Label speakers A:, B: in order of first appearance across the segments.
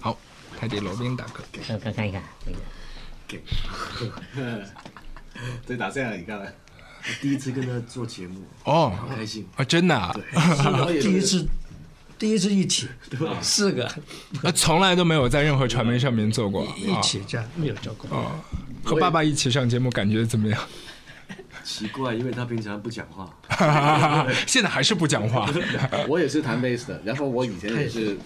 A: 好，泰迪罗宾大哥，
B: 看看看一看。那个。
C: 对，打这样你看了，
D: 第一次跟他做节目，
A: 哦
D: 好开心。
A: 啊，真的啊，
E: 第一次，第一次一起，对吧？四个。
A: 啊，从来都没有在任何传媒上面做过，
E: 一起这样没有做过。
A: 啊，和爸爸一起上节目，感觉怎么样？
D: 奇怪，因为他平常不讲话，
A: 现在还是不讲话
C: 我也是弹贝斯的，然后我以前也是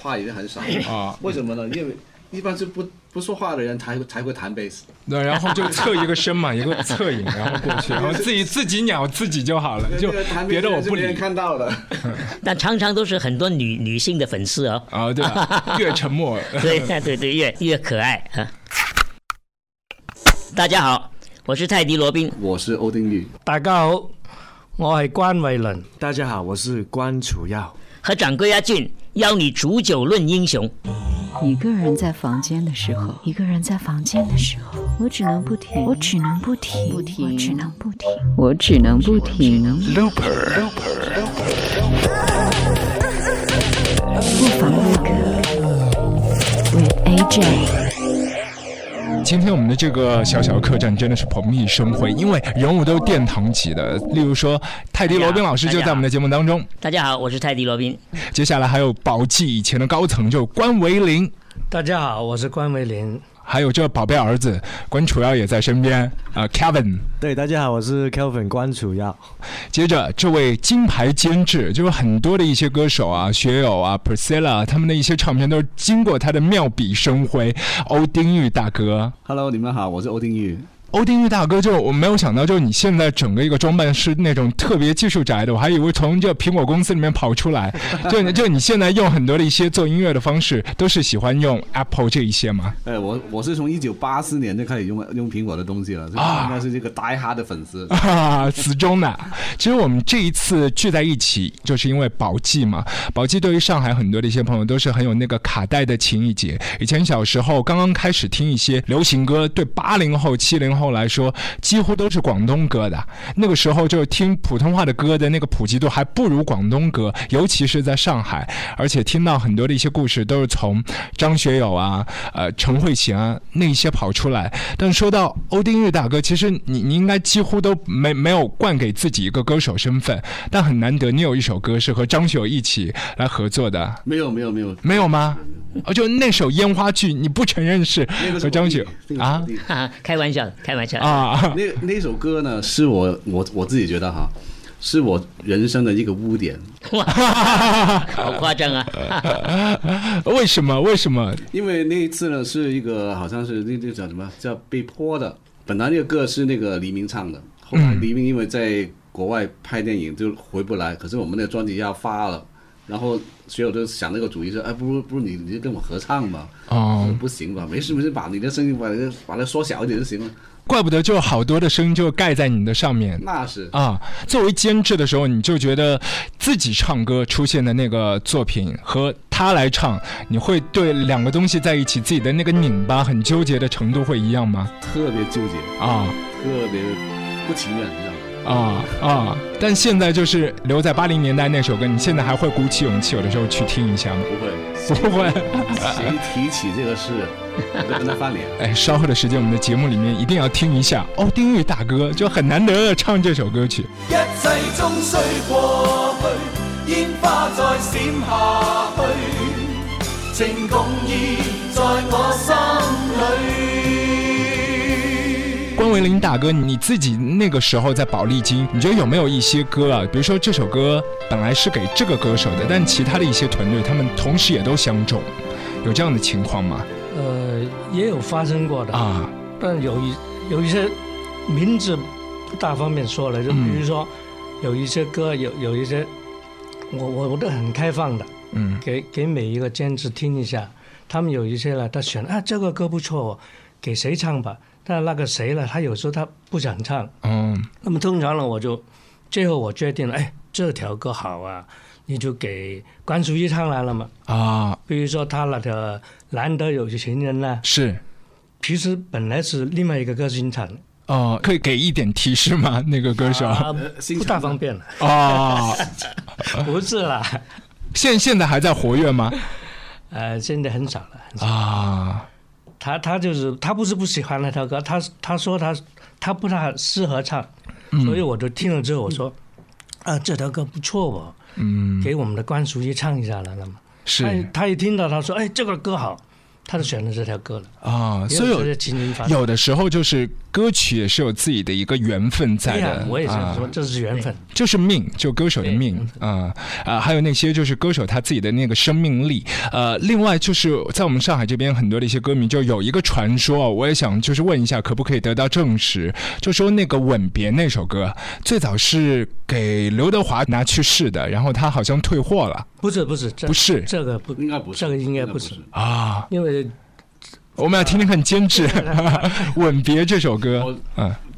C: 话也很少
A: 啊？
C: 为什么呢？因为一般是不不说话的人才才会弹贝斯。
A: 对，然后就侧一个身嘛，一个侧影，然后过去，然后自己自己鸟自己就好了，就别的我不理
C: 看到的。
B: 但常常都是很多女女性的粉丝哦。
A: 啊，对吧？越沉默，
B: 对对对，越越可爱啊！大家好，我是泰迪罗宾。
C: 我是欧丁玉，
E: 大家好，我係關偉倫。
D: 大家好，我是关楚耀。
B: 和掌柜阿俊邀你煮酒论英雄。
F: 一个人在房间的时候，一个人在房间的时候，我只能不停，我只能不停，不停，我只能不停，我只能不停。不妨录歌，with AJ。
A: 今天我们的这个小小的客栈真的是蓬荜生辉，因为人物都是殿堂级的，例如说泰迪罗宾老师就在我们的节目当中，
B: 大家好，我是泰迪罗宾。
A: 接下来还有宝记以前的高层就关维林，
E: 大家好，我是关维林。
A: 还有这宝贝儿子关楚耀也在身边啊、k e v i n
G: 对，大家好，我是 Kelvin 关楚耀。
A: 接着，这位金牌监制，就是很多的一些歌手啊、学友啊、Priscilla 他们的一些唱片都是经过他的妙笔生辉。欧丁玉大哥
C: ，Hello，你们好，我是欧丁玉。
A: 欧丁玉大哥，就我没有想到，就是你现在整个一个装扮是那种特别技术宅的，我还以为从这苹果公司里面跑出来。就就你现在用很多的一些做音乐的方式，都是喜欢用 Apple 这一些吗？
C: 哎，我我是从一九八四年就开始用用苹果的东西了，
A: 啊
C: 应该是这个 die hard 的粉丝。
A: 啊，死忠的。其实我们这一次聚在一起，就是因为宝记嘛。宝记对于上海很多的一些朋友都是很有那个卡带的情谊节。以前小时候刚刚开始听一些流行歌，对八零后、七零后来说，几乎都是广东歌的。那个时候就听普通话的歌的那个普及度还不如广东歌，尤其是在上海。而且听到很多的一些故事都是从张学友啊、呃陈慧娴啊那一些跑出来。但说到欧丁玉大哥，其实你你应该几乎都没没有冠给自己一个歌手身份，但很难得你有一首歌是和张学友一起来合作的，
C: 没有没有没有，
A: 没有吗？哦，就那首《烟花剧》，你不承认是
C: 那个
A: 张学友啊
B: 开玩笑，开玩笑。
A: 啊？
C: 那那首歌呢，是我我我自己觉得哈，是我人生的一个污点，哇
B: 好夸张啊！
A: 为什么？为什么？
C: 因为那一次呢是一个好像是那那叫什么叫被迫的，本来那个歌是那个黎明唱的，后来黎明因为在国外拍电影就回不来，可是我们的专辑要发了，然后学友就想那个主意说，哎，不如不如你你就跟我合唱吧，
A: 哦
C: 不行吧，没事没事，把你的声音把它把它缩小一点就行了，
A: 怪不得就好多的声音就盖在你的上面。
C: 那是
A: 啊，作为监制的时候，你就觉得自己唱歌出现的那个作品和他来唱，你会对两个东西在一起自己的那个拧巴、很纠结的程度会一样吗？
C: 特别纠结，
A: 啊
C: 特别不情愿？
A: 啊啊！但现在就是留在八零年代那首歌，你现在还会鼓起勇气，有的时候去听一下吗？
C: 不会，
A: 不会。
C: 谁提起这个事，我就跟他翻脸。
A: 哎，稍后的时间，我们的节目里面一定要听一下哦，丁玉大哥就很难得的唱这首歌曲。
H: 一切終須過去，烟花再闪下去，情共意在我心裏。
A: 关维林大哥，你自己那个时候在宝丽金，你觉得有没有一些歌啊？比如说这首歌本来是给这个歌手的，但其他的一些团队他们同时也都相中，有这样的情况吗？
E: 呃，也有发生过的，
A: 啊，
E: 但有一有一些名字不大方便说了，就
A: 嗯
E: 比如说有一些歌，有有一些，我我我都很开放的，
A: 嗯
E: 给给每一个监制听一下，他们有一些呢，他选啊这个歌不错哦，给谁唱吧？但那个谁呢，他有时候他不想唱，
A: 嗯。
E: 那么通常呢，我就最后我决定了，哎，这条歌好啊，你就给关淑怡唱来了嘛。
A: 啊，
E: 比如说他那个《难得有情人》呢，
A: 是。
E: 其实本来是另外一个歌星唱的，
A: 哦，可以给一点提示吗？那个歌手。
E: 啊，不大方便。了，
A: 哦，
E: 不是啦，
A: 现现在还在活跃吗？
E: 呃，现在很少了。很少。
A: 啊，
E: 他他就是他不是不喜欢那条歌，他他说他他不太适合唱，
A: 嗯。
E: 所以我就听了之后我说，啊这条歌不错哦，
A: 嗯，
E: 给我们的关淑怡唱一下了。那么。他
A: 是
E: 他一听到他说哎这个歌好，他就选了这条歌了。
A: 啊，所以有
E: 有
A: 的时候就是歌曲也是有自己的一个缘分在的，
E: 我也是
A: 啊
E: 说这是缘分。
A: 就是命，就歌手的命啊啊、还有那些就是歌手他自己的那个生命力。呃，另外就是在我们上海这边很多的一些歌迷，就有一个传说，我也想就是问一下，可不可以得到证实？就说那个《吻别》那首歌最早是给刘德华拿去试的，然后他好像退货了
E: 不是不是，这
A: 不是
E: 这个不
C: 应该不是，
E: 这个应该不是，
A: 啊。
E: 因为
A: 我们要听听看监制《吻别》这首歌。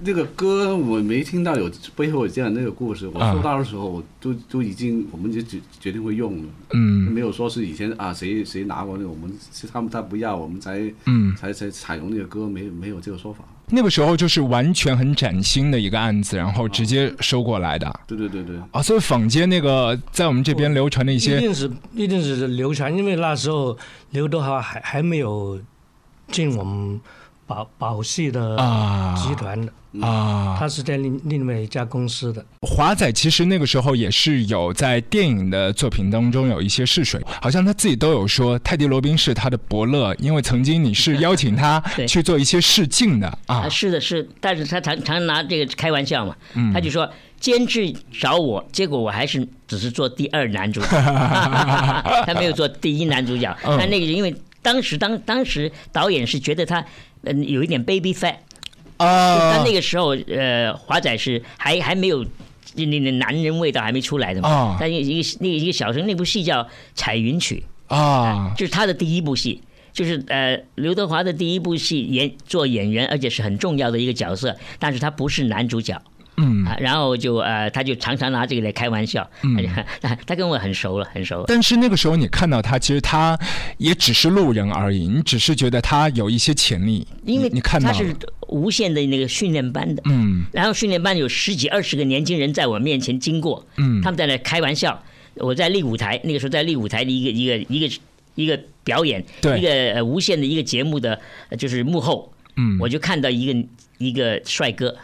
C: 那个歌我没听到有背后有这样那个故事，我
A: 啊
C: 收到的时候我都都已经我们就决决定会用了，
A: 嗯。
C: 没有说是以前啊谁谁拿过那个，我们是他们他不要，我们才
A: 嗯，
C: 才才采用那个歌，没没有这个说法。
A: 那个时候就是完全很崭新的一个案子，然后直接收过来的。
C: 对对对对，
A: 啊，所以坊间那个在我们这边流传的一些一
E: 定是一定是流传，因为那时候刘德华还还没有进我们宝宝系的
A: 啊
E: 集团的，
A: 啊，
E: 他是在另另外一家公司的。
A: 华仔其实那个时候也是有在电影的作品当中有一些试水，好像他自己都有说泰迪罗宾是他的伯乐，因为曾经你是邀请他 去做一些试镜的啊。
B: 啊，，是的，是，但是他常常拿这个开玩笑嘛，
A: 嗯。
B: 他就说监制找我，结果我还是只是做第二男主角，他没有做第一男主角。
A: 嗯。
B: 但那个因为当时当当时导演是觉得他嗯有一点 baby fat，
A: 啊
B: 但那个时候呃华仔是还还没有。那那男人味道还没出来的嘛，
A: 哦
B: 但一个一个那个一个小生那部戏叫《彩云曲》，
A: 啊
B: 就是他的第一部戏，就是呃刘德华的第一部戏演做演员，而且是很重要的一个角色，但是他不是男主角。
A: 嗯。
B: 啊，然后就呃，他就常常拿这个来开玩笑，
A: 嗯。
B: 他 他跟我很熟了，很熟了。
A: 但是那个时候你看到他，其实他也只是路人而已，你只是觉得他有一些潜力，
B: 因为
A: 你你看到
B: 他是无限的那个训练班的，
A: 嗯。
B: 然后训练班有十几二十个年轻人在我面前经过，
A: 嗯。
B: 他们在那开玩笑。我在立舞台，那个时候在立舞台的一个一个一个一个表演，
A: 对。
B: 一个呃无限的一个节目的，呃就是幕后，
A: 嗯，
B: 我就看到一个一个帅哥，
A: 嗯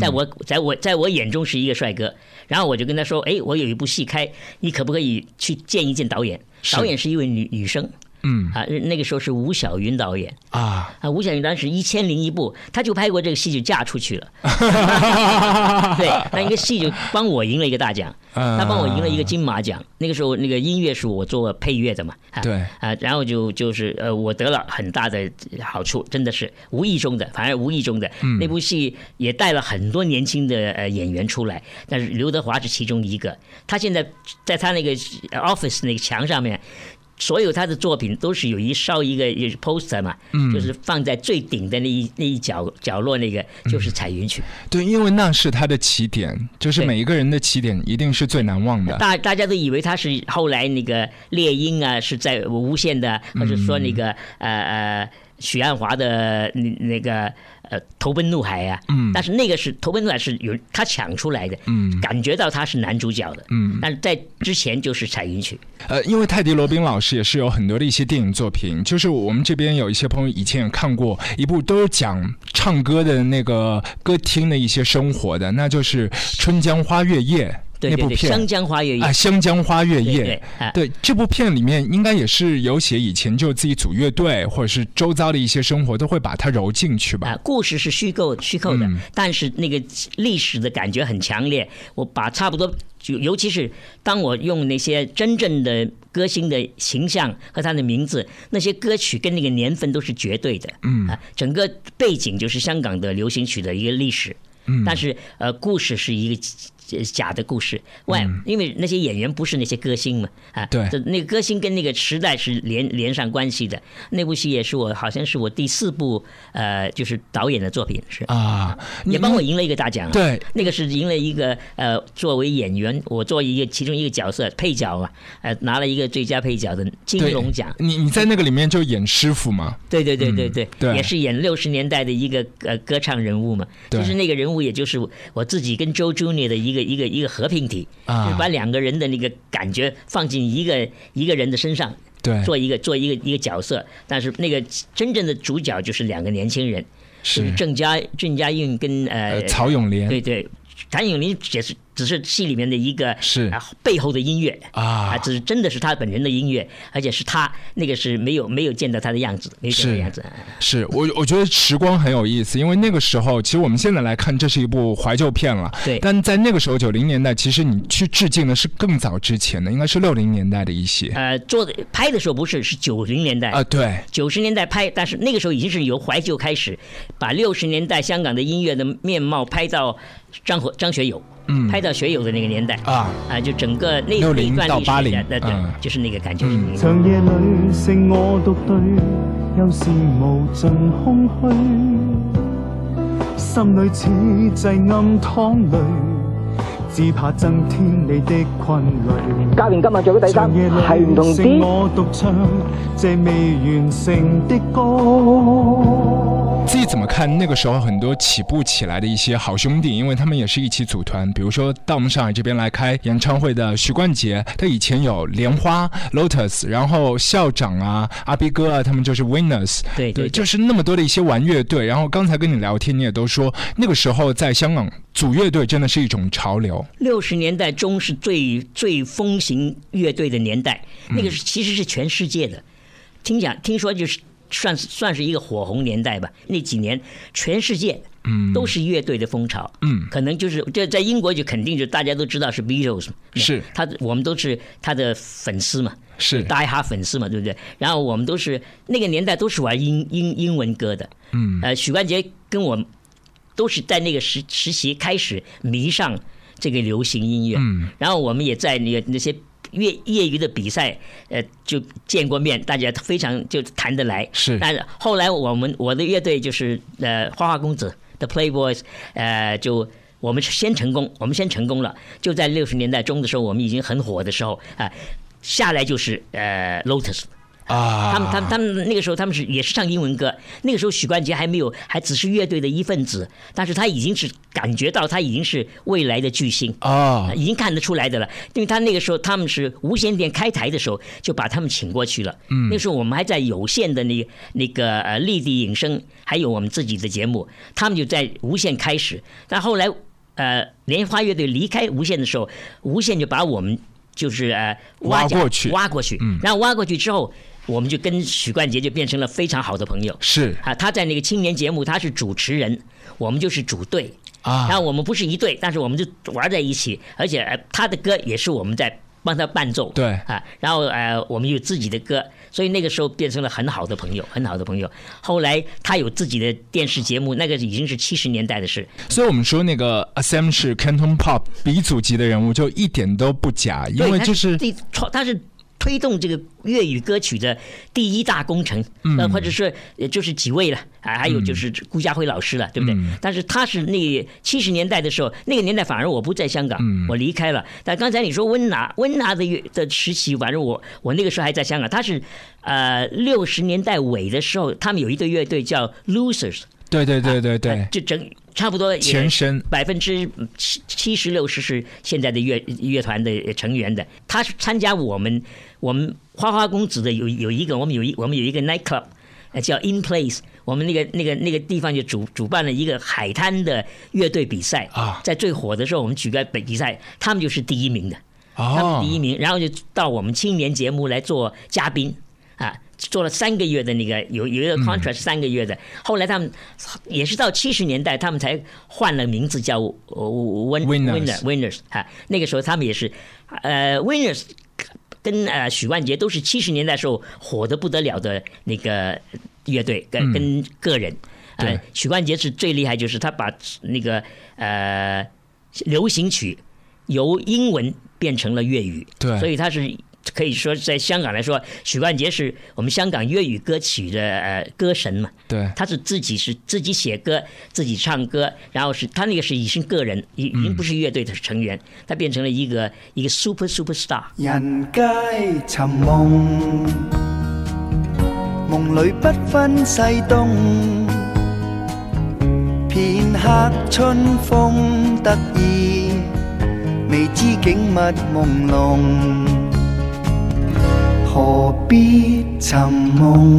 B: 在我在我在我眼中是一个帅哥，然后我就跟他说，哎，我有一部戏开，你可不可以去见一见导演？导演是一位女女生
A: 嗯
B: 啊，那个时候是吴晓云导演
A: 啊，
B: 啊，吴晓云当时一千零一部，他就拍过这个戏就嫁出去了，对，那一个戏就帮我赢了一个大奖，
A: 嗯
B: 他帮我赢了一个金马奖。那个时候那个音乐是我做配乐的嘛，啊
A: 对
B: 啊，然后就就是呃，我得了很大的好处，真的是无意中的，反而无意中的。
A: 嗯
B: 那部戏也带了很多年轻的呃演员出来，但是刘德华是其中一个。他现在在他那个呃 office 那个墙上面。所有他的作品都是有一烧一个一个 poster 嘛，
A: 嗯
B: 就是放在最顶的那一那一角角落那个就是彩云曲。
A: 对，因为那是他的起点，就是每一个人的起点一定是最难忘的。
B: 大大家都以为他是后来那个猎鹰啊，是在无线的，或者说那个呃呃许鞍华的那那个呃投奔怒海啊，
A: 嗯。
B: 但是那个是投奔怒海是有他抢出来的，
A: 嗯。
B: 感觉到他是男主角的，
A: 嗯。
B: 但是在之前就是彩云曲，
A: 呃，因为泰迪罗宾老师也是有很多的一些电影作品，就是我们这边有一些朋友以前也看过一部都是讲唱歌的那个歌厅的一些生活的，那就是《春江花月夜》那部片
B: 湘江花月夜
A: 啊，《湘江花月夜
B: 对
A: 这部片里面应该也是有写以前就自己组乐队或者是周遭的一些生活，都会把它揉进去吧
B: 啊，？故事是虚构虚构的，
A: 嗯
B: 但是那个历史的感觉很强烈。我把差不多，就尤其是当我用那些真正的歌星的形象和他的名字，那些歌曲跟那个年份都是绝对的。
A: 嗯
B: 啊，整个背景就是香港的流行曲的一个历史。
A: 嗯
B: 但是呃，故事是一个呃假的故事，外，因为那些演员不是那些歌星嘛，啊，
A: 嗯对
B: 这那个歌星跟那个时代是连连上关系的。那部戏也是我好像是我第四部呃，就是导演的作品是。
A: 啊，
B: 也帮我赢了一个大奖、啊。
A: 对，
B: 那个是赢了一个呃，作为演员，我做一个其中一个角色配角嘛，呃，拿了一个最佳配角的金龙奖。
A: 你你在那个里面就演师傅嘛？
B: 对对对对对，
A: 嗯对
B: 也是演六十年代的一个呃歌唱人物嘛，
A: 对
B: 就是那个人物，也就是我自己跟 Joe Junior 的一个一个一个和平体，
A: 啊。
B: 就是把两个人的那个感觉放进一个一个人的身上。
A: 对。
B: 做一个做一个一个角色，但是那个真正的主角就是两个年轻人，是。
A: 是
B: 郑家郑家运跟呃
A: 呃曹永廉
B: 对对，谭咏麟也是只是戏里面的一个
A: 是。
B: 啊背后的音乐。
A: 啊。
B: 只是真的是他本人的音乐，而且是他那个是没有没有见到他的样子，没有见到样子。
A: 是我我觉得时光很有意思，因为那个时候，其实我们现在来看，这是一部怀旧片了。
B: 对。
A: 但在那个时候，九零年代，其实你去致敬的是更早之前的，应该是六零年代的一些。
B: 呃，做的拍的时候不是是九零年代。
A: 啊，对，
B: 九十年代拍，但是那个时候已经是由怀旧开始，把六十年代香港的音乐的面貌拍到张和张学友，
A: 嗯
B: 拍到学友的那个年代
A: 啊
B: 啊，就整个那那
A: 60
B: 一段历史
A: 到80
B: 的，对对
A: 嗯，
B: 就是那个感觉。
H: 长夜里剩我独对，又是无尽空虚，心里似挤暗湯淚，只怕增添你的困累。
I: 教練今日着嘅底衫
H: 長夜
I: 係唔同啲。
H: 我獨唱這未完成的歌。
A: 自己怎么看那个时候很多起步起来的一些好兄弟，因为他们也是一起组团，比如说到我们上海这边来开演唱会的许冠杰，他以前有莲花 Lotus，然后校长啊、阿逼哥啊，他们就是 Winners，
B: 对对对
A: 就是那么多的一些玩乐队。然后刚才跟你聊天，你也都说那个时候在香港组乐队真的是一种潮流，
B: 六十年代中是最最风行乐队的年代，那个是其实是全世界的。听讲听说就是算是算是一个火红年代吧。那几年全世界
A: 嗯。
B: 都是乐队的风潮，
A: 嗯。
B: 可能就是这在英国就肯定就大家都知道是 Beatles，嘛。
A: 是。
B: 他我们都是他的粉丝嘛，
A: 是。
B: 大哈粉丝嘛，对不对？然后我们都是那个年代都是玩英英英文歌的，
A: 嗯。
B: 呃，许冠杰跟我都是在那个时时期开始迷上这个流行音乐，
A: 嗯。
B: 然后我们也在那个那些业业余的比赛，呃，就见过面，大家非常就谈得来。
A: 是
B: 但是后来我们我的乐队就是呃花花公子的 Playboys，呃，就我们是先成功，我们先成功了，就在六十年代中的时候，我们已经很火的时候啊、下来就是呃 Lotus。
A: 啊，
B: 他们他们他们那个时候他们是也是唱英文歌，那个时候许冠杰还没有，还只是乐队的一份子，但是他已经是感觉到他已经是未来的巨星
A: 啊。
B: 已经看得出来的了。因为他那个时候他们是无线电开台的时候就把他们请过去了，嗯，那时候我们还在有线的那个那个呃立地影声，还有我们自己的节目，他们就在无线开始，但后来呃莲花乐队离开无线的时候，无线就把我们就是呃
A: 挖过去
B: 挖过去，
A: 嗯。
B: 然后挖过去之后，我们就跟许冠杰就变成了非常好的朋友。
A: 是
B: 啊，他在那个青年节目他是主持人，我们就是主队。
A: 啊
B: 然后我们不是一队，但是我们就玩在一起，而且呃他的歌也是我们在帮他伴奏。
A: 对
B: 啊，然后呃我们有自己的歌，所以那个时候变成了很好的朋友，很好的朋友。后来他有自己的电视节目，那个已经是七十年代的事。
A: 所以我们说那个 Sam 是 Canton Pop 鼻祖级的人物，就一点都不假，因为就是
B: 他是推动这个粤语歌曲的第一大工程，
A: 嗯。
B: 呃，或者是也就是几位了啊，还有就是顾家辉老师了，对不对？
A: 嗯。
B: 但是他是那七十年代的时候，那个年代反而我不在香港，
A: 嗯。
B: 我离开了。但刚才你说温拿温拿的乐的时期，反正我我那个时候还在香港，他是呃六十年代尾的时候，他们有一个乐队叫 Losers，
A: 对对对对对，
B: 就整差不多也
A: 前身。
B: 百分之七七十六十是现在的乐乐团的成员的。他是参加我们我们花花公子的有有一个我们有一我们有一个 night club，呃叫 In Place，我们那个那个那个地方就主主办了一个海滩的乐队比赛。
A: 啊。
B: 在最火的时候我们举个比赛，他们就是第一名的。他
A: 哦
B: 们第一名，然后就到我们青年节目来做嘉宾啊，做了三个月的那个有有一个 contract 三个月的，后来他们也是到七十年代，他们才换了名字叫
A: Winners
B: Winner Winners 啊，那个时候他们也是呃 Winners 跟呃许冠杰都是七十年代时候火的不得了的那个乐队跟
A: 嗯。
B: 跟个人，
A: 对。
B: 呃许冠杰是最厉害，就是他把那个呃流行曲由英文变成了粤语，
A: 对。
B: 所以他是可以说在香港来说，许冠杰是我们香港粤语歌曲的呃歌神嘛。
A: 对
B: 他是自己是自己写歌，自己唱歌，然后是他那个是已经个人，已已经不是乐队的成员，他变成了一个一个 super super star。
J: 人皆尋夢，夢裏不分西東。片刻春風得意，未知景物朦朧。何必尋夢？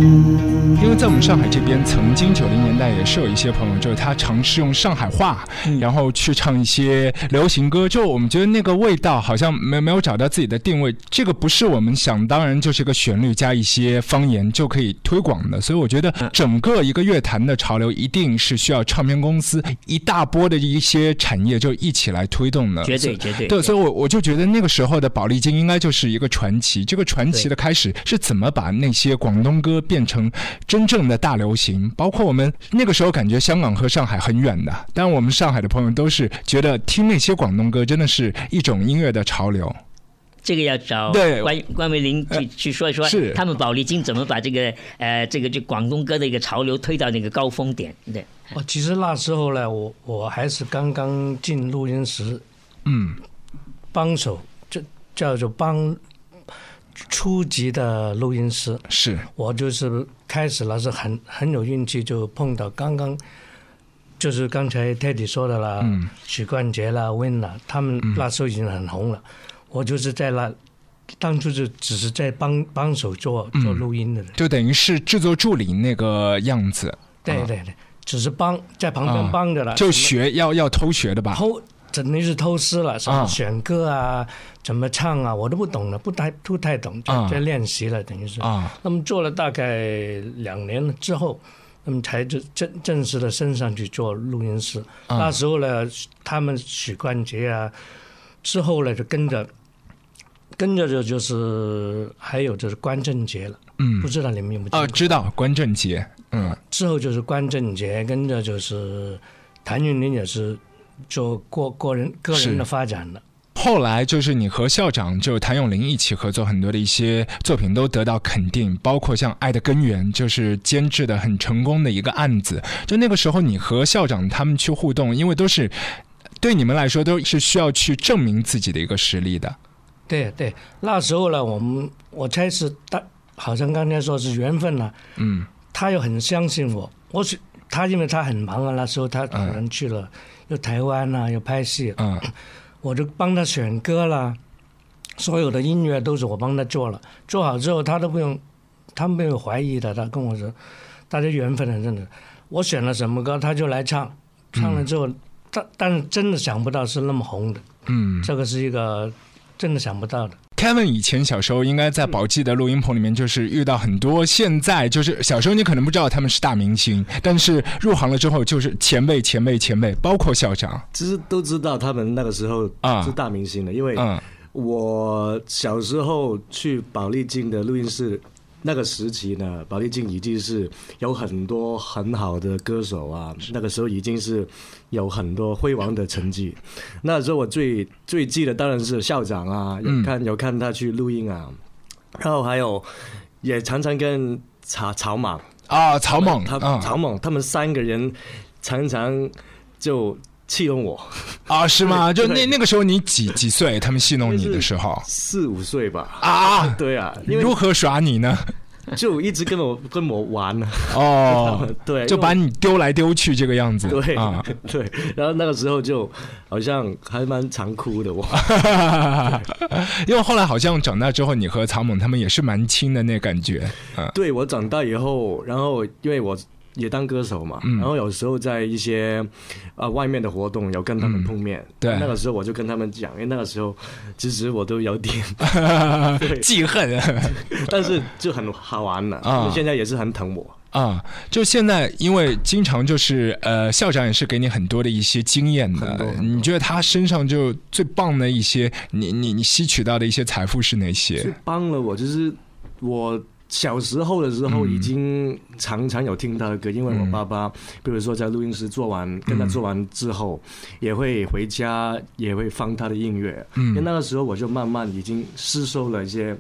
A: 因为在我们上海这边，曾经九零年代也是有一些朋友，就是他尝试用上海话，然后去唱一些流行歌，就我们觉得那个味道好像没没有找到自己的定位，这个不是我们想当然就是一个旋律加一些方言就可以推广的，所以我觉得整个一个乐坛的潮流一定是需要唱片公司一大波的一些产业就一起来推动的，
B: 绝对绝对
A: 对，所以我我就觉得那个时候的宝丽金应该就是一个传奇。这个传奇的开始是怎么把那些广东歌变成真正的大流行？包括我们那个时候感觉香港和上海很远的，但我们上海的朋友都是觉得听那些广东歌真的是一种音乐的潮流。
B: 这个要找
A: 对
B: 关关维林去、
A: 呃
B: 去说一说，
A: 是
B: 他们宝丽金怎么把这个呃这个就广东歌的一个潮流推到那个高峰点，对，
E: 哦，其实那时候呢，我我还是刚刚进录音室
A: 嗯
E: 帮手，就叫做帮初级的录音师。
A: 是。
E: 我就是开始了是很很有运气，就碰到刚刚就是刚才 Teddy 说的啦，
A: 嗯。
E: 许冠杰啦、Win 啦，他们那时候已经很红了。我就是在那当初就只是在帮帮手做做录音的人，
A: 就等于是制作助理那个样子，
E: 对对对，只是帮在旁边
A: 啊。
E: 帮着了，
A: 就学要要偷学的吧？
E: 偷，等于是偷师了，什
A: 啊
E: 么选歌啊，怎么唱啊，我都不懂了，不太不太懂，
A: 啊
E: 就在练习了，等于是。
A: 啊
E: 那么做了大概两年了之后，那么才正正正式的升上去做录音师。
A: 啊
E: 那时候呢，他们许冠杰啊，之后呢就跟着。跟着就就是还有就是关正杰了，
A: 嗯
E: 不知道你们有没有
A: 知道关正杰，嗯
E: 之后就是关正杰，跟着就是谭咏麟也是做个个人个人的发展了。
A: 后来就是你和校长就谭咏麟一起合作很多的一些作品都得到肯定，包括像《爱的根源》就是监制的很成功的一个案子。就那个时候你和校长他们去互动，因为都是对你们来说都是需要去证明自己的一个实力的。
E: 对对，那时候呢，我们我猜是大，好像刚才说是缘分了、
A: 嗯
E: 他又很相信我，我是他，因为他很忙啊，那时候他可能去了，又台湾啊，有拍戏，
A: 嗯。
E: 我就帮他选歌啦，所有的音乐都是我帮他做了，做好之后他都不用，他没有怀疑的，他跟我说，大家缘分很真的，我选了什么歌他就来唱，唱了之后，但但是真的想不到是那么红的，
A: 嗯。
E: 这个是一个真的想不到的。
A: ，Kevin 以前小时候应该在宝记的录音棚里面，就是遇到很多现在就是小时候你可能不知道他们是大明星，但是入行了之后就是前辈前辈前辈，包括校长。
G: 其实都知道他们那个时候
A: 啊
G: 是大明星的，因为
A: 嗯
G: 我小时候去宝丽金的录音室，那个时期呢，宝丽金已经是有很多很好的歌手啊，那个时候已经是有很多辉煌的成绩。那时候我最最记得当然是校长啊，有
A: 嗯
G: 看有看他去录音啊，然后还有也常常跟曹曹莽。
A: 啊，曹猛
G: 他
A: 啊。
G: 曹猛他们三个人常常就戏弄我。
A: 啊，是吗？就那那个时候你几几岁？他们戏弄你的时候
G: 四五岁吧。
A: 啊，
G: 对啊，
A: 如何耍你呢？
G: 就一直跟我跟我玩呢。
A: 哦，
G: 对，
A: 就把你丢来丢去这个样子。
G: 对
A: 啊，
G: 对，然后那个时候就好像还蛮常哭的我。
A: 因为后来好像长大之后，你和曹猛他们也是蛮亲的那感觉。嗯
G: 对我长大以后，然后因为我也当歌手嘛，
A: 嗯
G: 然后有时候在一些呃外面的活动有跟他们碰面，
A: 对
G: 那个时候我就跟他们讲，因为那个时候其实我都有点，
A: 记恨
G: 但是就很好玩了，
A: 啊
G: 现在也是很疼我。
A: 啊！就现在，因为经常就是呃，校长也是给你很多的一些经验的你觉得他身上就最棒的一些，你你你吸取到的一些财富是哪
G: 最
A: 些？
G: 帮了我，就是我小时候的时候已经常常有听他的歌，因为我爸爸，比如说在录音室做完，跟他做完之后，也会回家也会放他的音乐，嗯。因为那个时候我就慢慢已经吸收了一些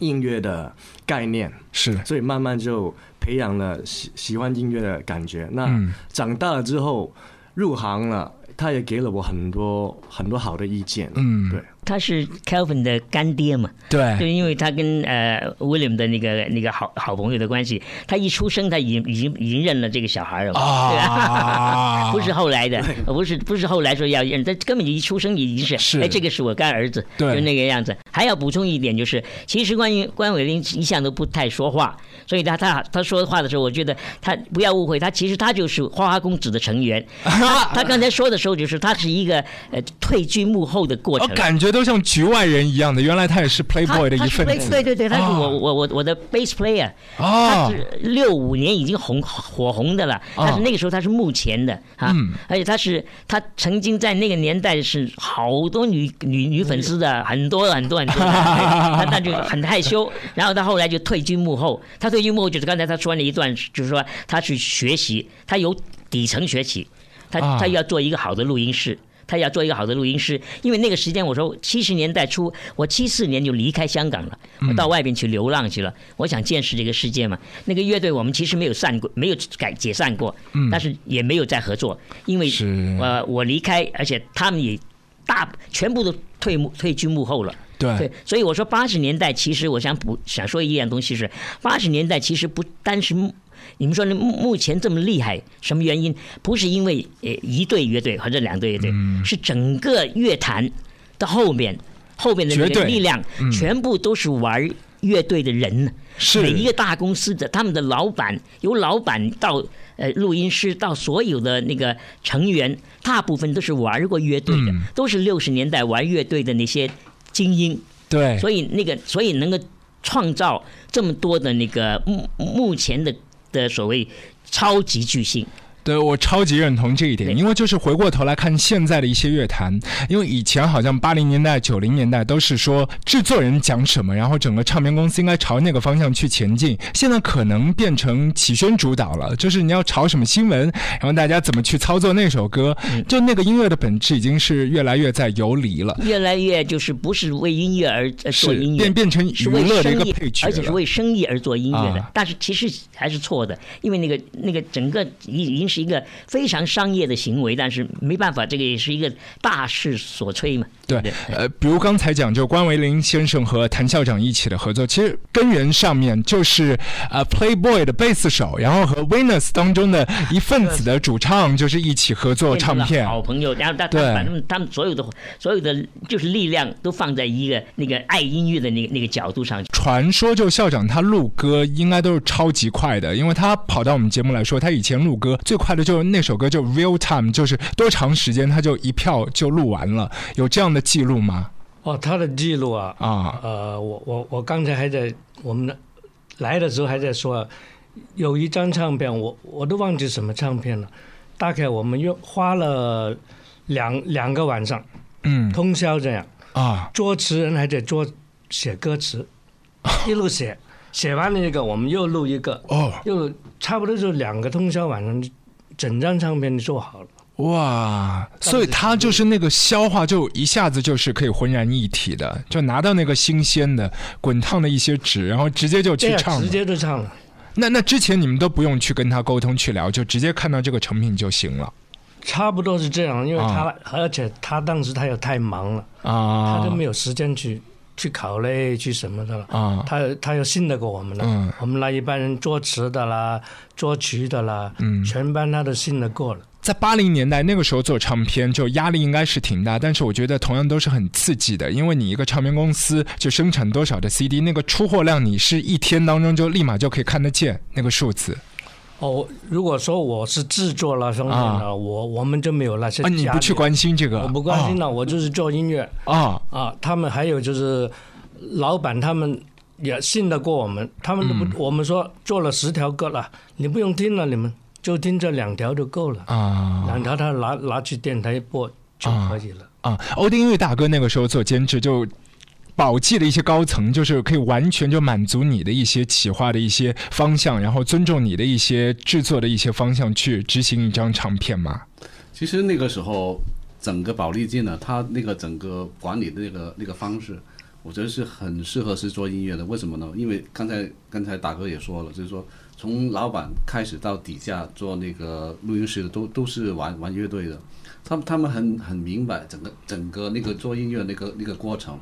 G: 音乐的概念，
A: 是。
G: 所以慢慢就培养了喜喜欢音乐的感觉。那
A: 嗯。
G: 长大了之后入行了，他也给了我很多很多好的意见，
A: 嗯。
G: 对。
B: 他是 Kelvin 的干爹嘛，
A: 对
B: 就因为他跟呃 William 的那个那个好好朋友的关系，他一出生他已经已经已经认了这个小孩了嘛，对
A: 啊
B: 吧？不是后来的，不是不是后来说要认，他根本就一出生已经是，
A: 是
B: 哎，这个是我干儿子，
A: 对
B: 就那个样子。还要补充一点就是，其实关于关伟林一向都不太说话，所以他他他说话的时候，我觉得他不要误会，他其实他就是花花公子的成员。他他刚才说的时候，就是他是一个呃退居幕后的过
A: 我
B: 程。
A: 感觉都像局外人一样的，原来他也是 Playboy 的一份子。
B: 对对对，他是
A: 啊。
B: 我我我我的 bass player，他
A: 哦
B: 是六五年已经红火红的了，但是那个时候他是幕前的啊
A: 嗯，
B: 而且他是他曾经在那个年代是好多女女女粉丝的，很多很多很多 他那就很害羞，然后他后来就退居幕后，他退居幕后就是刚才他说那一段，就是说他去学习，他由底层学起，他
A: 啊。
B: 他要做一个好的录音室。他要做一个好的录音师，因为那个时间我说七十年代初，我七四年就离开香港了，我到外边去流浪去了。我想见识这个世界嘛。那个乐队我们其实没有散过，没有改解散过，但是也没有再合作，因为
A: 是
B: 呃我离开，而且他们也大全部都退幕退居幕后了。
A: 对
B: 对，所以我说八十年代，其实我想补想说一样东西是，八十年代其实不单是目你们说呢？目目前这么厉害，什么原因？不是因为呃一队乐队或者两队乐队，
A: 嗯
B: 是整个乐坛的后面后面的那个力量，全部都是玩乐队的人。
A: 是
B: 每一个大公司的他们的老板，由老板到呃录音师到所有的那个成员，大部分都是玩过乐队的，
A: 嗯
B: 都是六十年代玩乐队的那些精英。
A: 对，
B: 所以那个，所以能够创造这么多的那个目目前的的所谓超级巨星，
A: 对我超级认同这一点，因为就是回过头来看现在的一些乐坛，因为以前好像八零年代、九零年代都是说制作人讲什么，然后整个唱片公司应该朝那个方向去前进。现在可能变成启轩主导了，就是你要炒什么新闻，然后大家怎么去操作那首歌，就那个音乐的本质已经是越来越在游离了，
B: 越来越就是不是为音乐而呃做音乐
A: 变，变成娱乐的一个配角，
B: 而且是为生意而做音乐的。
A: 啊
B: 但是其实还是错的，因为那个那个整个已已经是一个非常商业的行为，但是没办法，这个也是一个大势所趋嘛。
A: 对
B: 对，
A: 呃，比如刚才讲，就关维林先生和谭校长一起的合作，其实根源上面就是呃，Playboy 的贝斯手，然后和 Venus 当中的一份子的主唱，就是一起合作唱片。
B: 好朋友，然后他他
A: 对
B: 把他们他们所有的所有的就是力量都放在一个那个爱音乐的那个那个角度上。
A: 传说就校长他录歌应该都是超级快的，因为他跑到我们节目来说，他以前录歌最快的就是那首歌就 Real Time，就是多长时间他就一票就录完了，有这样的记录吗？
E: 哦，他的记录啊，
A: 啊，
E: 呃，我我我刚才还在我们来的时候还在说，有一张唱片，我我都忘记什么唱片了，大概我们用花了两两个晚上
A: 嗯。
E: 通宵这样，
A: 啊，
E: 作词人还在作写歌词，一路写，写完了一个我们又录一个，
A: 哦，
E: 又差不多就两个通宵晚上，整张唱片就做好了。
A: 哇，所以他就是那个消化，就一下子就是可以浑然一体的，就拿到那个新鲜的滚烫的一些纸，然后直接就去唱了
E: 直。接就唱了。
A: 那那之前你们都不用去跟他沟通去聊，就直接看到这个成品就行了
E: 差不多是这样，因为他、
A: 啊
E: 而且他当时他又太忙了，
A: 啊。
E: 他都没有时间去去考虑去什么的了。
A: 啊，
E: 他他又信得过我们了，
A: 嗯。
E: 我们那一班人作词的啦、作曲的啦，
A: 嗯。
E: 全班他都信得过了。
A: 在八零年代那个时候做唱片，就压力应该是挺大，但是我觉得同样都是很刺激的，因为你一个唱片公司就生产多少的 CD，那个出货量你是一天当中就立马就可以看得见那个数字
E: 哦，如果说我是制作了方面的，我我们就没有那些
A: 啊，你不去关心这个，
E: 我不关心了，我就是做音乐
A: 啊
E: 啊。他们还有就是老板他们也信得过我们，他们都
A: 嗯
E: 不，我们说做了十条歌了，你不用听了，你们就听这两条就够了，
A: 啊
E: 两条他拿拿去电台播就可以了。
A: 啊！欧丁音乐大哥那个时候做监制就。宝记的一些高层，就是可以完全就满足你的一些企划的一些方向，然后尊重你的一些制作的一些方向去执行一张唱片嘛。
C: 其实那个时候，整个宝丽金呢，它那个整个管理的那个那个方式，我觉得是很适合是做音乐的。为什么呢？因为刚才刚才大哥也说了，就是说从老板开始到底下做那个录音师的，都都是玩玩乐队的。他们他们很很明白整个整个那个做音乐那个那个过程，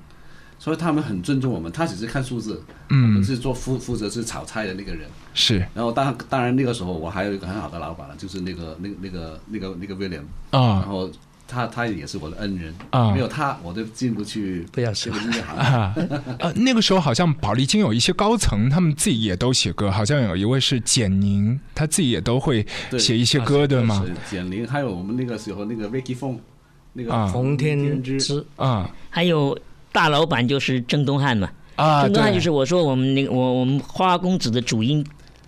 C: 所以他们很尊重我们。他只是看数字，我们是做负负责是炒菜的那个人。
A: 是。
C: 然后当当然那个时候我还有一个很好的老板了，就是那个那个那个那个那个 William，然
A: 啊
C: 后他他也是我的恩人。
A: 啊。
C: 没有他我都进不去
E: 不要说。
C: 这个音乐行。业。
A: 啊，呃，那个时候好像宝丽金有一些高层，他们自己也都写歌，好像有一位是简宁，他自己也都会写一些歌，对吗？
C: 是简宁，还有我们那个时候那个 Vicky 凤，那个
A: 啊。
E: 冯天
C: 之。
E: 之。
A: 啊。
B: 还有大老板就是郑东汉嘛，
A: 啊，
B: 郑东汉就是我说我们那个我我们花公子的主音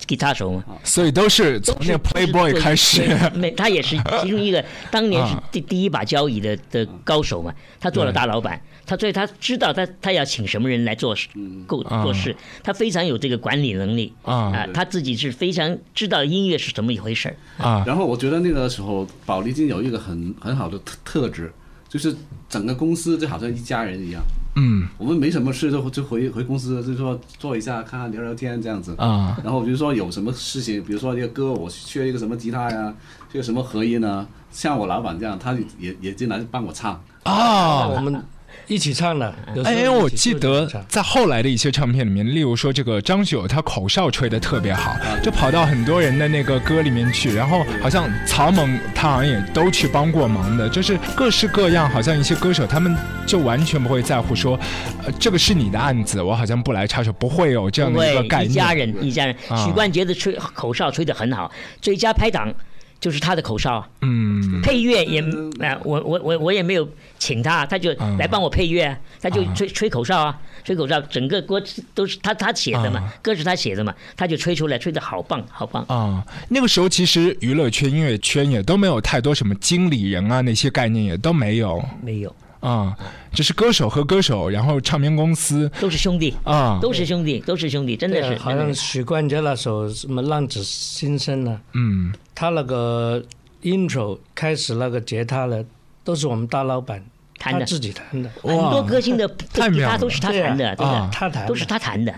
B: 吉他手嘛。
A: 所以都是从那个 Playboy 开始。
B: 没，他也是其中一个，当年是
A: 啊。
B: 第第一把交椅的的高手嘛。他做了大老板，他所以他知道他他要请什么人来做事，够
A: 啊。
B: 做事，他非常有这个管理能力。
A: 啊。
B: 啊，他自己是非常知道音乐是怎么一回事儿。
A: 啊。
C: 然后我觉得那个时候宝丽金有一个很很好的特特质，就是整个公司就好像一家人一样。
A: 嗯
C: 我们没什么事就就回回公司，就说坐一下，看看聊聊天这样子。
A: 啊
C: 然后比如说有什么事情，比如说这个歌我缺一个什么吉他呀，缺个什么合音啊，像我老板这样，他也也进来帮我唱。
A: 啊
E: 我们一起唱的。有时候
A: 哎，我记得在后来的一些唱片里面，例如说这个张学友，他口哨吹得特别好，就跑到很多人的那个歌里面去，然后好像曹猛他好像也都去帮过忙的，就是各式各样，好像一些歌手他们就完全不会在乎说，呃，这个是你的案子，我好像不来插手，不会有这样的一个概
B: 念，一家。人，一家人。
A: 啊
B: 许冠杰的吹口哨吹得很好，最佳拍档就是他的口哨。啊。
A: 嗯。
B: 配乐也啊，我我我我也没有请他，他就
A: 嗯
B: 来帮我配乐啊，他就
A: 啊。
B: 吹吹口哨啊，吹口哨，整个歌都是他他写的嘛
A: 啊，
B: 歌是他写的嘛，他就吹出来，吹的好棒好棒。
A: 啊，那个时候其实娱乐圈、音乐圈也都没有太多什么经理人啊那些概念也都没有。
B: 没有，
A: 啊，就是歌手和歌手，然后唱片公司
B: 都是兄弟，
A: 啊，
B: 都是兄弟，都是兄弟，真的是。
E: 好像许冠杰那首什么《浪子心声》呢，
A: 嗯
E: 他那个 intro 开始那个吉他呢，都是我们大老板
B: 弹的
E: 他自己弹的。
B: 很多歌星的他都是他弹的，
E: 对
B: 的，
E: 他弹
B: 都是他弹的。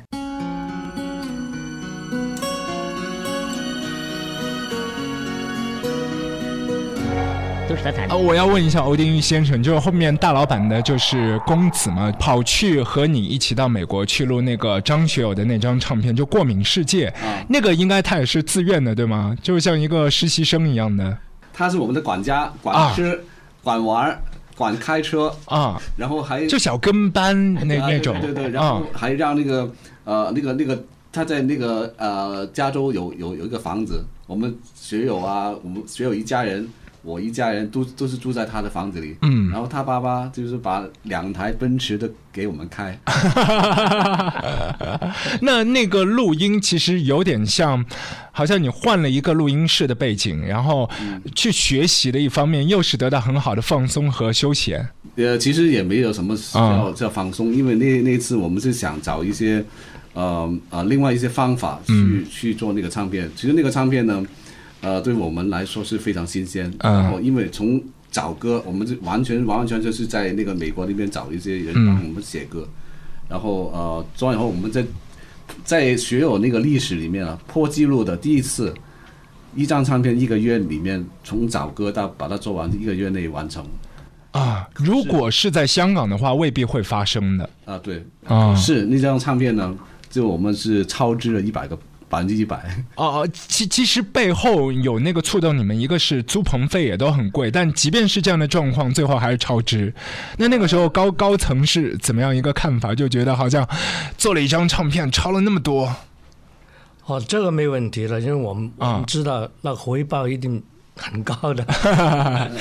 B: 都是他弹
A: 啊，
B: 的。
A: 我要问一下欧丁玉先生，就是后面大老板的就是公子嘛，跑去和你一起到美国去录那个张学友的那张唱片，就《过敏世界》
C: 啊。
A: 那个应该他也是自愿的，对吗？就是像一个实习生一样的。
C: 他是我们的管家，
A: 啊
C: 管吃、管玩、管开车，
A: 啊，
C: 然后还
A: 就小跟班那
C: 啊
A: 那种。
C: 对对对，然
A: 啊。
C: 后还让那个呃那个那个他在那个呃加州有有有一个房子，我们学友啊，我们学友一家人，我一家人都都是住在他的房子里，
A: 嗯。
C: 然后他爸爸就是把两台奔驰的给我们开，
A: 那那个录音其实有点像，好像你换了一个录音室的背景，然后去学习的一方面，又是得到很好的放松和休闲。
C: 呃，其实也没有什么
A: 啊
C: 叫叫放松，因为那那次我们是想找一些，呃呃，另外一些方法去、
A: 嗯。
C: 去做那个唱片。其实那个唱片呢，呃，对我们来说是非常新鲜。
A: 嗯
C: 然后因为从找歌，我们就完全完完全全就是在那个美国那边找一些人
A: 嗯
C: 帮我们写歌，然后呃，做完以后我们在在学友那个历史里面啊，破纪录的第一次。一张唱片一个月里面，从找歌到把它做完，一个月内完成。
A: 啊，如果是在香港的话，未必会发生的
C: 啊，对，
A: 啊。
C: 是那张唱片呢，就我们是超支了一百个百分之一百。
A: 哦哦，其其实背后有那个触动你们，一个是租棚费也都很贵，但即便是这样的状况，最后还是超支。那那个时候高高层是怎么样一个看法？就觉得好像做了一张唱片超了那么多
E: 哦，这个没问题了，因为我们、
A: 啊
E: 我们知道那个回报一定很高的。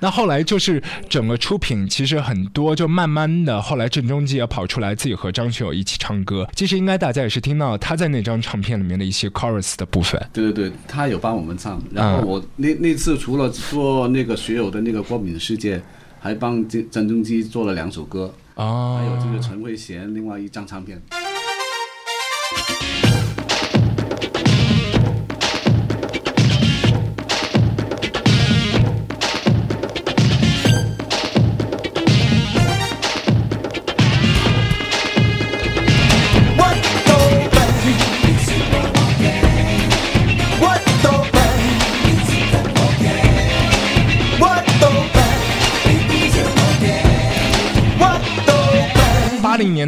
A: 那后来就是整个出品其实很多，就慢慢的后来郑中基也跑出来自己和张学友一起唱歌。其实应该大家也是听到他在那张唱片里面的一些 chorus 的部分。
C: 对对对，他有帮我们唱。然后
A: 嗯
C: 我那那次除了做那个学友的那个《光敏世界》，还帮郑郑中基做了两首歌，
A: 哦，
C: 还有这个陈慧娴另外一张唱片。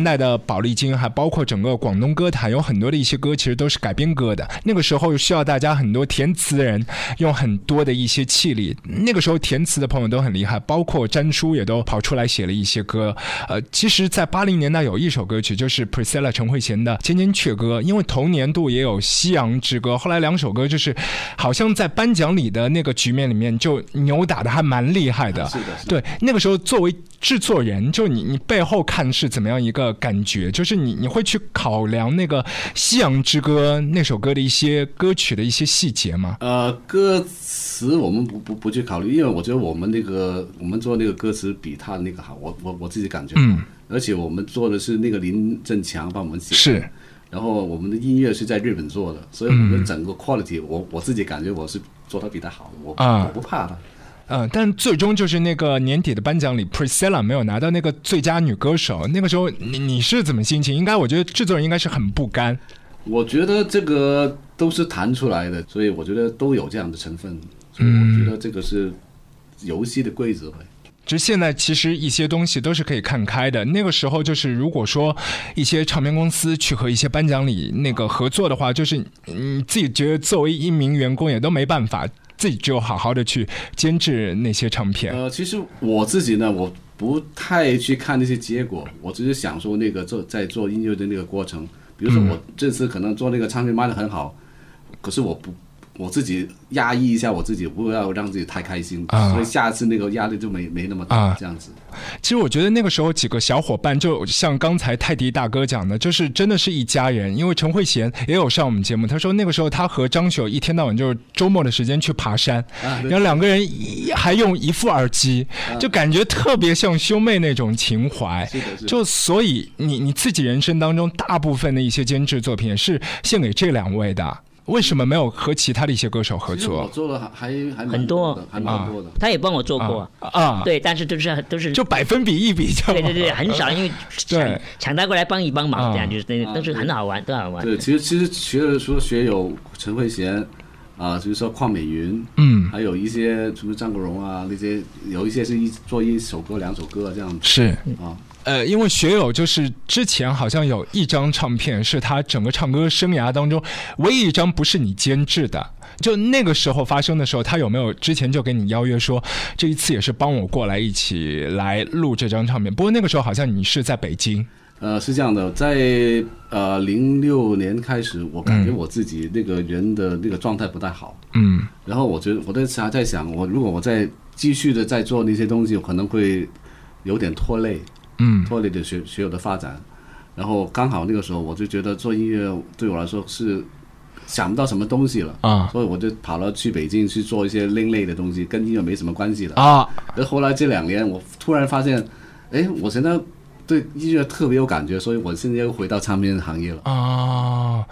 A: 年代的宝丽金，还包括整个广东歌坛，有很多的一些歌其实都是改编歌的。那个时候需要大家很多填词人用很多的一些气力。那个时候填词的朋友都很厉害，包括詹叔也都跑出来写了一些歌。呃，其实，在八零年代有一首歌曲就是 Priscilla 陈慧娴的《千千阙歌》，因为同年度也有《夕阳之歌》，后来两首歌就是好像在颁奖礼的那个局面里面就扭打的还蛮厉害的。
C: 是的，是的。
A: 对，那个时候作为制作人，就你你背后看是怎么样一个感觉？就是你你会去考量那个《夕阳之歌》那首歌的一些歌曲的一些细节吗？
C: 呃，歌词我们不不不去考虑，因为我觉得我们那个我们做那个歌词比他那个好，我我我自己感觉。
A: 嗯。
C: 而且我们做的是那个林振强帮我们写。
A: 是。
C: 然后我们的音乐是在日本做的，所以我们整个 quality，我我自己感觉我是做的比他好，我
A: 啊
C: 我不怕他。
A: 嗯，但最终就是那个年底的颁奖礼，Priscilla 没有拿到那个最佳女歌手。那个时候你你是怎么心情？应该我觉得制作人应该是很不甘。
C: 我觉得这个都是弹出来的，所以我觉得都有这样的成分。所以我觉得这个是游戏的规则呗。
A: 只是现在其实一些东西都是可以看开的。那个时候就是如果说一些唱片公司去和一些颁奖礼那个合作的话，就是你自己觉得作为一名员工也都没办法。自己只有好好的去监制那些唱片。
C: 呃，其实我自己呢，我不太去看那些结果，我只是想说那个做在做音乐的那个过程。比如说我这次可能做那个唱片卖的很好，可是我不。我自己压抑一下，我自己不要让自己太开心，
A: 啊、
C: 所以下次那个压力就没没那么大，这样子。
A: 其实我觉得那个时候几个小伙伴，就像刚才泰迪大哥讲的，就是真的是一家人。因为陈慧娴也有上我们节目，他说那个时候他和张学友一天到晚就是周末的时间去爬山，
C: 啊、
A: 然后两个人还用一副耳机，就感觉特别像兄妹那种情怀。
C: 是的，是的。
A: 就所以你你自己人生当中大部分的一些监制作品也是献给这两位的。为什么没有和其他的一些歌手合作？
C: 我做了还还
B: 很
C: 多，还蛮多的。
B: 他也帮我做过
A: 啊，
B: 对，但是都是都是
A: 就百分比一比较，
B: 对对对，很少，因为
A: 抢
B: 抢他过来帮一帮忙，这样就是那都是很好玩，都好玩。
C: 对，其实其实学了除了学有陈慧娴啊，就是说邝美云，
A: 嗯，
C: 还有一些什么张国荣啊那些，有一些是一做一首歌两首歌这样子。
A: 是
C: 啊。
A: 呃，因为学友就是之前好像有一张唱片是他整个唱歌生涯当中唯一一张不是你监制的，就那个时候发生的时候，他有没有之前就给你邀约说这一次也是帮我过来一起来录这张唱片？不过那个时候好像你是在北京。
C: 呃，是这样的，在呃零六年开始，我感觉我自己那个人的那个状态不太好，
A: 嗯，
C: 然后我觉得我在还在想，我如果我再继续的在做那些东西，我可能会有点拖累。
A: 嗯，
C: 脱离的学学友的发展，然后刚好那个时候我就觉得做音乐对我来说是想不到什么东西了
A: 啊，
C: 所以我就跑了去北京去做一些另类的东西，跟音乐没什么关系的
A: 啊。
C: 而后来这两年，我突然发现，哎，我现在对音乐特别有感觉，所以我现在又回到唱片行业了
A: 啊。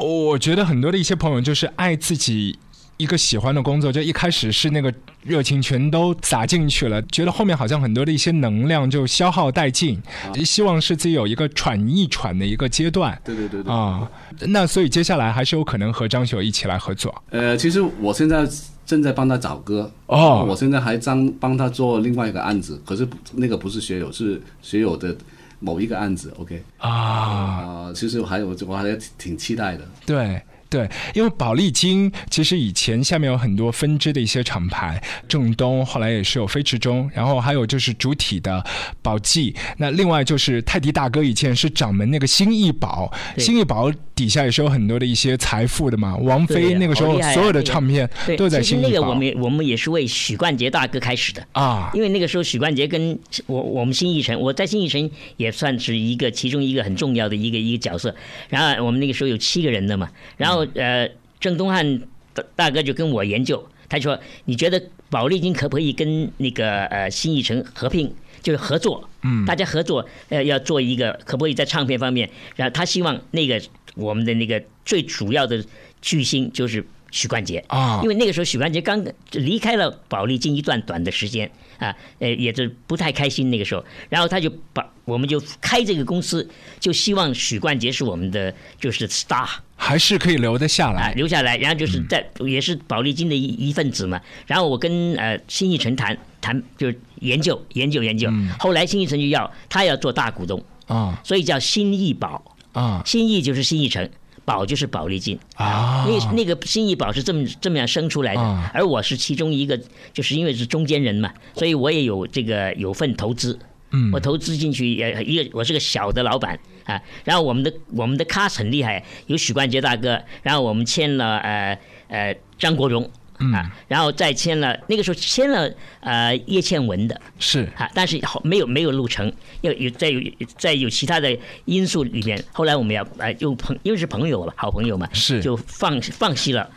A: 我觉得很多的一些朋友就是爱自己。一个喜欢的工作，就一开始是那个热情全都撒进去了，觉得后面好像很多的一些能量就消耗殆尽，希望是自己有一个喘一喘的一个阶段。
C: 对对对对。
A: 啊，那所以接下来还是有可能和张学友一起来合作。
C: 呃，其实我现在正在帮他找歌
A: 哦，
C: 我现在还帮帮他做另外一个案子，可是那个不是学友，是学友的某一个案子。OK
A: 啊
C: 啊，其实我还有我还挺期待的。
A: 对。对，因为宝丽金其实以前下面有很多分支的一些厂牌，正东后来也是有飞驰中，然后还有就是主体的宝记，那另外就是泰迪大哥以前是掌门那个新艺宝，新艺宝底下也是有很多的一些财富的嘛。王菲那个时候所有的唱片都在新艺宝。
B: 那个我们我们也是为许冠杰大哥开始的
A: 啊，
B: 因为那个时候许冠杰跟我我们新艺城，我在新艺城也算是一个其中一个很重要的一个一个角色。然后我们那个时候有七个人的嘛，然后。呃，郑东汉大大哥就跟我研究，他说：“你觉得宝丽金可不可以跟那个呃新艺城合并，就是合作？
A: 嗯，
B: 大家合作，呃，要做一个，可不可以在唱片方面？然后他希望那个我们的那个最主要的巨星就是许冠杰
A: 啊，
B: 因为那个时候许冠杰刚离开了宝丽金一段短的时间啊，呃，也是不太开心那个时候，然后他就把我们就开这个公司，就希望许冠杰是我们的就是 star。”
A: 还是可以留得下来，
B: 留下来，然后就是在也是保利金的一一份子嘛。然后我跟呃新艺城谈谈，就是研究研究研究。后来新艺城就要他要做大股东，
A: 啊
B: 所以叫新艺宝。
A: 啊
B: 新艺就是新艺城，宝就是保利金。
A: 啊！
B: 那那个新艺宝是这么这么样生出来的，
A: 啊
B: 而我是其中一个，就是因为是中间人嘛，所以我也有这个有份投资。
A: 嗯
B: 我投资进去也一个，我是个小的老板啊。然后我们的我们的 cast 很厉害，有许冠杰大哥，然后我们签了呃呃张国荣啊，然后再签了那个时候签了呃叶倩文的，
A: 是
B: 啊，但是好没有没有录成，有有在有在有其他的因素里面，后来我们要呃又朋因为是朋友嘛，好朋友嘛，
A: 是
B: 就放放弃了。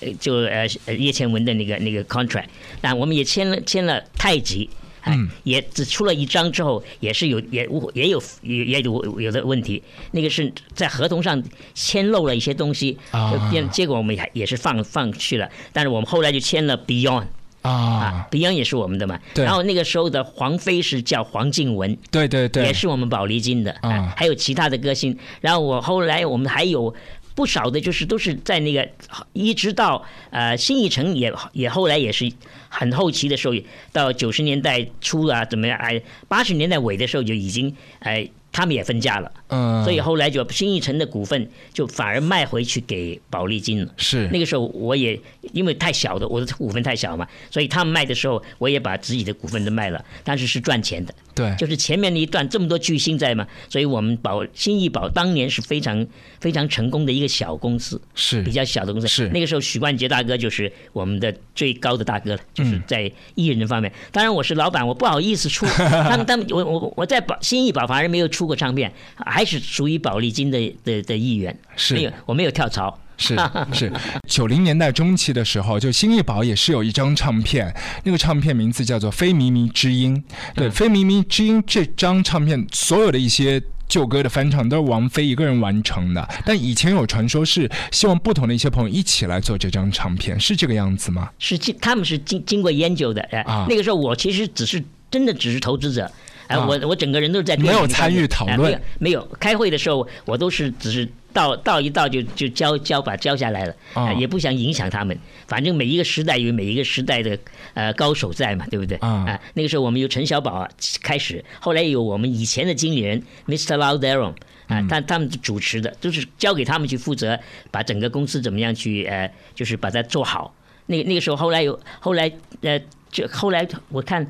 B: 呃，就呃呃叶倩文的那个那个 contract，但我们也签了签了太极，哎，
A: 嗯。
B: 也只出了一张之后，也是有也也有也也有有的问题，那个是在合同上签漏了一些东西，
A: 啊。
B: 就变结果我们也也是放放去了，但是我们后来就签了 Beyond 啊。
A: 啊
B: ，，Beyond 也是我们的嘛，
A: 对。
B: 然后那个时候的黄飞是叫黄静雯，
A: 对对对，
B: 也是我们宝丽金的
A: 啊。
B: 啊，还有其他的歌星。然后我后来我们还有不少的，就是都是在那个一直到呃新一城也也后来也是很后期的时候，到九十年代初啊怎么样？哎，八十年代尾的时候就已经哎。他们也分家了，
A: 嗯，
B: 所以后来就新艺城的股份就反而卖回去给保利金了。
A: 是
B: 那个时候我也因为太小的，我的股份太小嘛，所以他们卖的时候，我也把自己的股份都卖了，但是是赚钱的。
A: 对，
B: 就是前面那一段这么多巨星在嘛，所以我们宝新艺宝当年是非常非常成功的一个小公司，
A: 是
B: 比较小的公司。
A: 是
B: 那个时候许冠杰大哥就是我们的最高的大哥了，就是
A: 嗯
B: 在艺人方面。当然我是老板，我不好意思出，他们他们我我我在宝新艺宝反而没有出过唱片，还是属于保利金的的的一员，
A: 是
B: 没有我没有跳槽。
A: 是 是，九零年代中期的时候，就新艺宝也是有一张唱片，那个唱片名字叫做《非靡靡之音》。对，《非靡靡之音》这张唱片所有的一些。旧歌的翻唱都是王菲一个人完成的，但以前有传说是希望不同的一些朋友一起来做这张唱片，是这个样子吗？
B: 是经他们是经经过研究的，哎、
A: 啊
B: 那个时候我其实只是真的只是投资者。哎、
A: 啊
B: 我我整个人都是在
A: 没有参与讨论
B: 哎没有没有开会的时候，我都是只是到到一到就就交交把交下来了，
A: 啊
B: 哎也不想影响他们。反正每一个时代有每一个时代的呃高手在嘛，对不对？
A: 啊
B: 哎那个时候我们由陈小宝啊开始，后来有我们以前的经理人 Mr. Lauderon 啊，他他们主持的，都是交给他们去负责，把整个公司怎么样去呃，就是把它做好。那那个时候，后来有后来呃，就后来我看，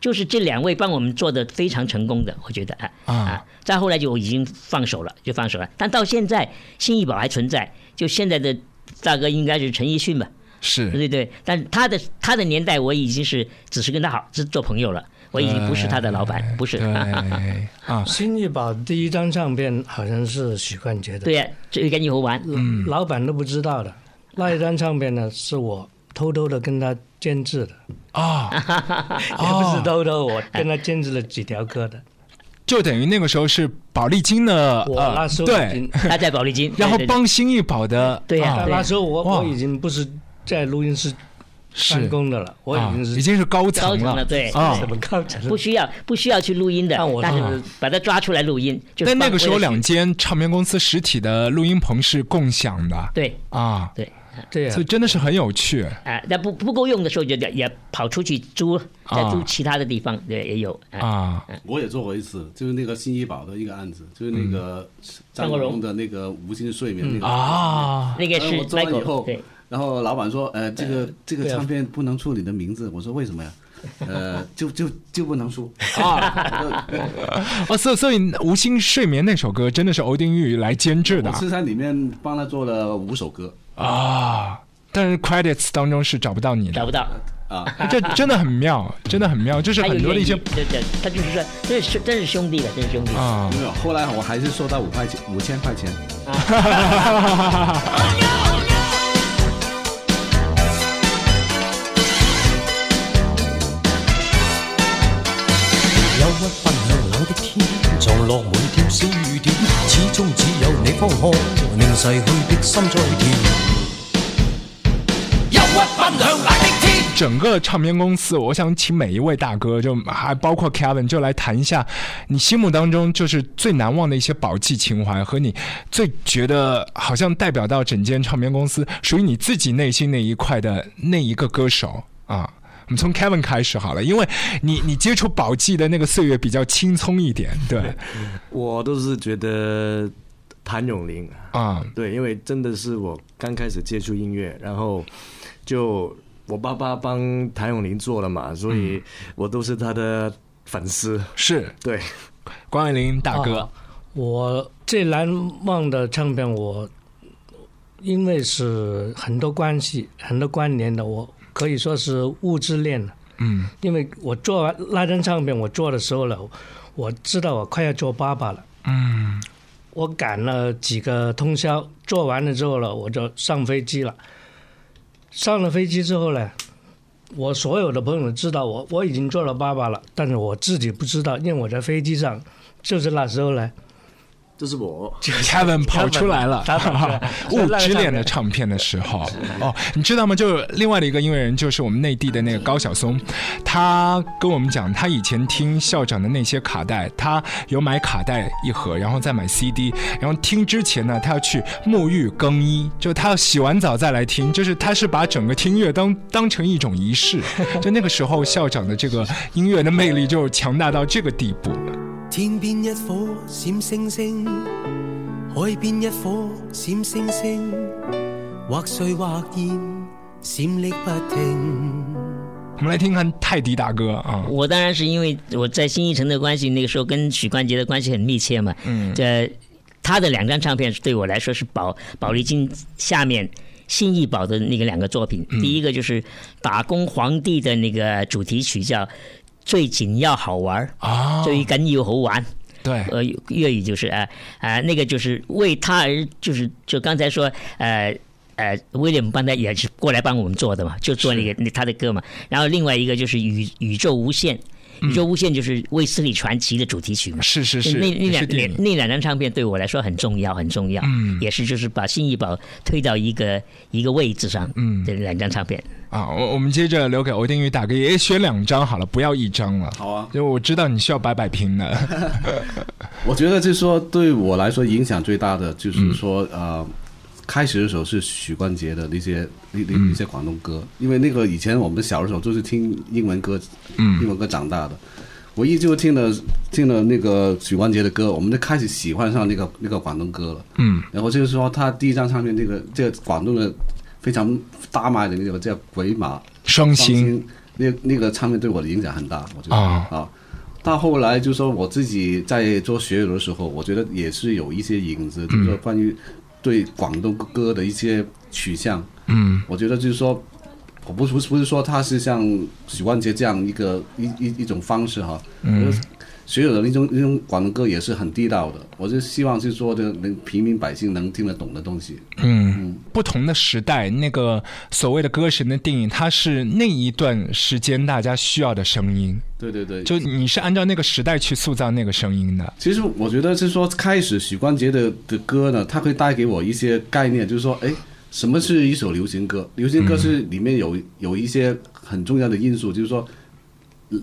B: 就是这两位帮我们做的非常成功的，我觉得啊
A: 啊，
B: 再后来就已经放手了，就放手了。但到现在，新艺宝还存在，就现在的大哥应该是陈奕迅吧，
A: 是
B: 对对。但他的他的年代，我已经是只是跟他好是做朋友了，我已经不是他的老板，不是。
A: 对 啊，
E: 新艺宝第一张唱片好像是许冠杰的，
B: 对呀、这个跟你好玩，
A: 嗯
E: 老板都不知道的。那一张唱片呢，是我偷偷的跟他监制的，
A: 啊，
E: 也不是偷偷，我跟他监制了几条歌的。
A: 就等于那个时候是宝丽金的
E: 我那时候已
A: 对，，
B: 他在宝丽金，
A: 然后帮新艺宝的啊
B: 对呀对
E: 那时候我我已经不是在录音室办
A: 是
E: 公的了，我已
A: 啊
E: 经是
A: 已经是高
B: 高
A: 层了。
B: 层了，对。
A: 啊。
E: 什么高层？
B: 不需要不需要去录音的
E: 但我，
B: 但
E: 是
B: 是。把它抓出来录音。就
A: 那个时候两间唱片公司实体的录音棚是共享的。
B: 对。
A: 啊，
B: 对
E: 对呀
A: 所以，真的是很有趣。
B: 啊，那不不够用的时候就也也跑出去租，再租其他的地方，对也有啊。
A: 啊，
C: 我也做过一次，就是那个新医保的一个案子，就是那个张国
B: 荣
C: 荣的那个《无心睡眠》那个
A: 啊，
B: 那个是
C: 做完以后
B: 对，
C: 然后老板说，呃，这个这个唱片不能出你的名字。我说为什么呀？呃，就就就不能出。
A: 哦，所以所以《无心睡眠》那首歌真的是欧丁玉来监制的
C: 我是在里面帮他做了五首歌
A: 啊，但是 credits 当中是找不到你的，
B: 找不到，
C: 啊。
A: 这真的很妙，真的很妙，就是很多的一些
B: 对对，他就是说，这是真是兄弟的，真是兄弟。
A: 啊
C: 没有，后来我还是收到五块钱，五千块钱。
I: 憂鬱奔向冷的天，藏落每條小雨點，始終只有你方可令逝去的心再甜。憂鬱奔向冷的天。
A: 整个唱片公司，我想请每一位大哥，就还包括 Kevin，就来谈一下你心目当中就是最难忘的一些宝记情怀，和你最觉得好像代表到整间唱片公司属于你自己内心那一块的那一个歌手啊。们从 Kevin 开始好了，因为你你接触宝记的那个岁月比较轻松一点，对。
G: 我都是觉得谭咏麟
A: 啊，
G: 对，因为真的是我刚开始接触音乐，然后就我爸爸帮谭咏麟做了嘛，所以我都是他的粉丝。
A: 是。
G: 对，
A: 关伟林大哥，
E: 啊我最难忘的唱片，我因为是很多关系、很多关联的，我可以说是物质链了。
A: 嗯
E: 因为我做完那张唱片，我做的时候呢，我知道我快要做爸爸了。
A: 嗯
E: 我赶了几个通宵，做完了之后了，我就上飞机了。上了飞机之后呢，我所有的朋友都知道我我已经做了爸爸了，但是我自己不知道，因为我在飞机上，就是那时候呢，
G: 这是我。
A: ，Kevin 跑出来了
E: 他跑出来，
A: 物之恋的唱片的时候，哦，你知道吗？就另外的一个音乐人，就是我们内地的那个高晓松，他跟我们讲，他以前听校长的那些卡带，他有买卡带一盒，然后再买 CD，然后听之前呢，他要去沐浴更衣，就他要洗完澡再来听，就是他是把整个听音乐当当成一种仪式，就那个时候校长的这个音乐的魅力就强大到这个地步。
K: 天边一颗闪星星，海边一颗闪星星，或碎或现，闪匿不停。
A: 我们来听看泰迪大哥啊，
B: 我当然是因为我在新艺城的关系，那个时候跟许冠杰的关系很密切嘛。
A: 嗯
B: 这他的两张唱片对我来说是宝宝丽金下面新艺宝的那个两个作品。第一个就是《打工皇帝》的那个主题曲叫《最紧要好玩》
A: 啊，
B: 最紧要好玩。
A: 对，
B: 呃，粤语就是啊啊、那个就是为他而就是就刚才说呃。呃，威廉姆邦他也是过来帮我们做的嘛，就做那个那他的歌嘛。然后另外一个就是宇宇宙无限，宇宙无限就是卫斯理传奇的主题曲嘛。
A: 是是是，
B: 那那两那那两张唱片对我来说很重要，很重要。
A: 嗯
B: 也是就是把新艺宝推到一个一个位置上。
A: 嗯
B: 这两张唱片。
A: 啊，我我们接着留给欧丁宇大哥，也选两张好了，不要一张了。
C: 好啊，
A: 就我知道你需要摆摆平了。
C: 我觉得就是说，对我来说影响最大的就是说，呃，开始的时候是许冠杰的那些那那那些广东歌，因为那个以前我们小的时候就是听英文歌，
A: 嗯。
C: 英文歌长大的。我依旧听了听了那个许冠杰的歌，我们就开始喜欢上那个那个广东歌了。
A: 嗯。
C: 然后就是说，他第一张唱片那个这个广东的非常大卖的那个叫《鬼马
A: 双星
C: 星》，那那个唱片对我的影响很大，我觉得。
A: 啊。
C: 啊。到后来就说我自己在做学友的时候，我觉得也是有一些影子，就是说关于对广东歌的一些取向。
A: 嗯。
C: 我觉得就是说，我不是不是不是说他是像许冠杰这样一个一一一种方式哈，
A: 嗯
C: 学友的那种那种广东歌也是很地道的，我就希望是说的能平民百姓能听得懂的东西。
A: 嗯，不同的时代，那个所谓的歌神的定义，它是那一段时间大家需要的声音。
C: 对对对，
A: 就你是按照那个时代去塑造那个声音的。
C: 其实我觉得是说，开始许冠杰的的歌呢，它会带给我一些概念，就是说，哎，什么是一首流行歌？流行歌是里面有有一些很重要的因素，就是说，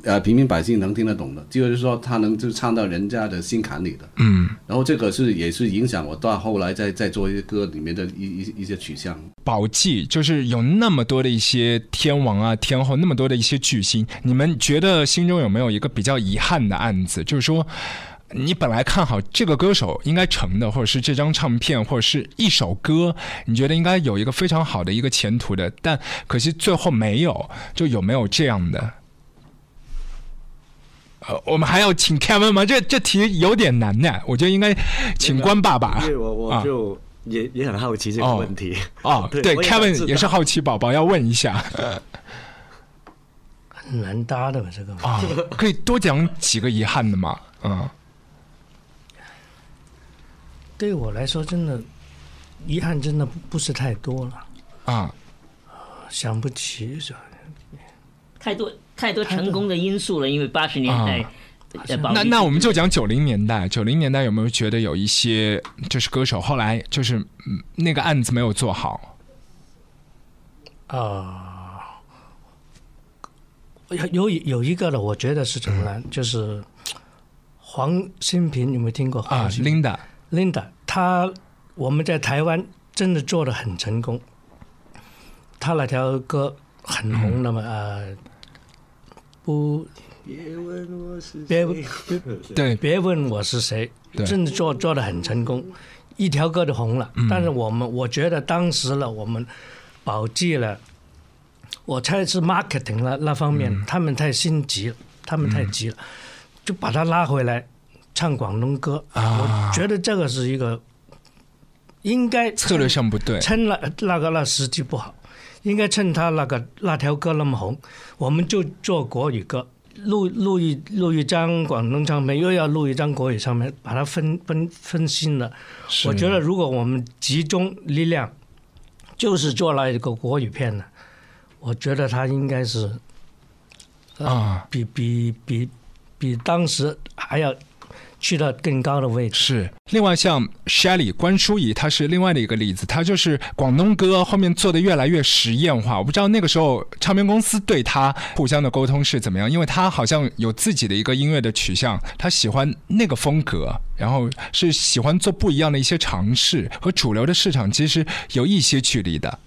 C: 呃，平民百姓能听得懂的，就是说他能就唱到人家的心坎里的。
A: 嗯，
C: 然后这个是也是影响我到后来再再做一些歌里面的一一一些取向。
A: 宝记就是有那么多的一些天王啊、天后，那么多的一些巨星，你们觉得心中有没有一个比较遗憾的案子？就是说，你本来看好这个歌手应该成的，或者是这张唱片，或者是一首歌，你觉得应该有一个非常好的一个前途的，但可惜最后没有，就有没有这样的？呃，我们还要请 Kevin 吗？这这题有点难呢，我觉得应该请关爸爸。
G: 因为我我
A: 啊
G: 就也、也很好奇这个问题。
A: 哦，对
G: 我也想知
A: ，Kevin 也是好奇宝宝，要问一下。
E: 很难搭的吧？这个
A: 啊，可以多讲几个遗憾的吗？嗯，
E: 对我来说，真的遗憾真的不不是太多了，
A: 啊，
E: 想不起是吧
B: 太多太多成功的因素了，因为八十年代
A: 那那我们就讲九零年代。九零年代有没有觉得有一些就是歌手后来就是嗯那个案子没有做好？
E: 啊、有有有一个的，我觉得是怎么呢？就是黄新平，有没有听过
A: 啊
E: ，Linda，Linda，他我们在台湾真的做的很成功，他那条歌很红的嘛，呃，不
G: 别问我是
E: 别
G: 谁
A: 对。
E: 别问我是谁，
A: 对。
E: 真的做做的很成功，一条歌就红了。
A: 嗯。
E: 但是我们我觉得当时了，我们宝记了，我猜是 marketing 那那方面，
A: 嗯。
E: 他们太心急了，他们太急了，就把他拉回来唱广东歌。
A: 啊。
E: 我觉得这个是一个应该
A: 策略上不对，
E: 趁那那个那时机不好，应该趁他那个那条歌那么红，我们就做国语歌，录录一录一张广东唱片，又要录一张国语唱片，把它分分分心了。我觉得如果我们集中力量，就是做了一个国语片呢，我觉得他应该是
A: 啊。
E: 比比比比当时还要去到更高的位置。
A: 是，另外像 Shelly 关淑怡，她是另外的一个例子，她就是广东歌后面做的越来越实验化。我不知道那个时候唱片公司对她互相的沟通是怎么样，因为她好像有自己的一个音乐的取向，她喜欢那个风格，然后是喜欢做不一样的一些尝试，和主流的市场其实有一些距离的。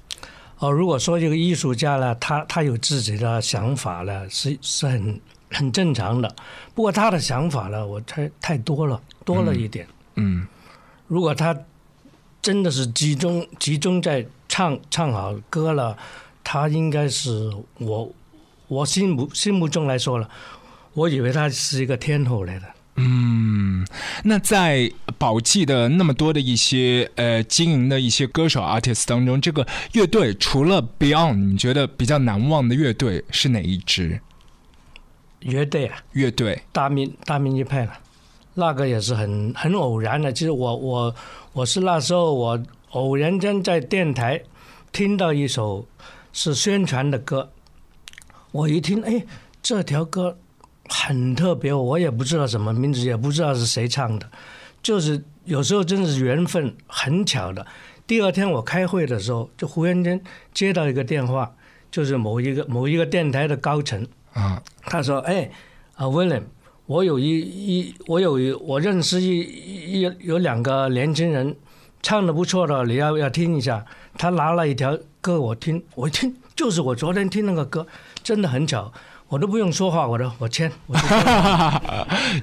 E: 哦，如果说这个艺术家呢，他他有自己的想法呢，是是很很正常的。不过他的想法呢，我太太多了，多了一点。
A: 嗯
E: 如果他真的是集中集中在唱唱好歌了，他应该是我我心目心目中来说了，我以为他是一个天后来的。
A: 嗯，那在宝记的那么多的一些呃经营的一些歌手 artist 当中，这个乐队除了 Beyond，你觉得比较难忘的乐队是哪一支
E: 乐队啊，
A: 乐队？
E: 大明大明一派了，那个也是很很偶然的。其实我我我是那时候我偶然间在电台听到一首是宣传的歌，我一听，哎，这条歌很特别，我也不知道什么名字，也不知道是谁唱的，就是有时候真是缘分，很巧的。第二天我开会的时候，就忽然间接到一个电话，就是某一个某一个电台的高层。
A: 啊，
E: 他说：“哎，啊，William，我有一一我有一我认识一一有两个年轻人，唱的不错的，你要不要听一下？”他拿了一条歌我听，我一听就是我昨天听那个歌，真的很巧，我都不用说话，我都我签，我就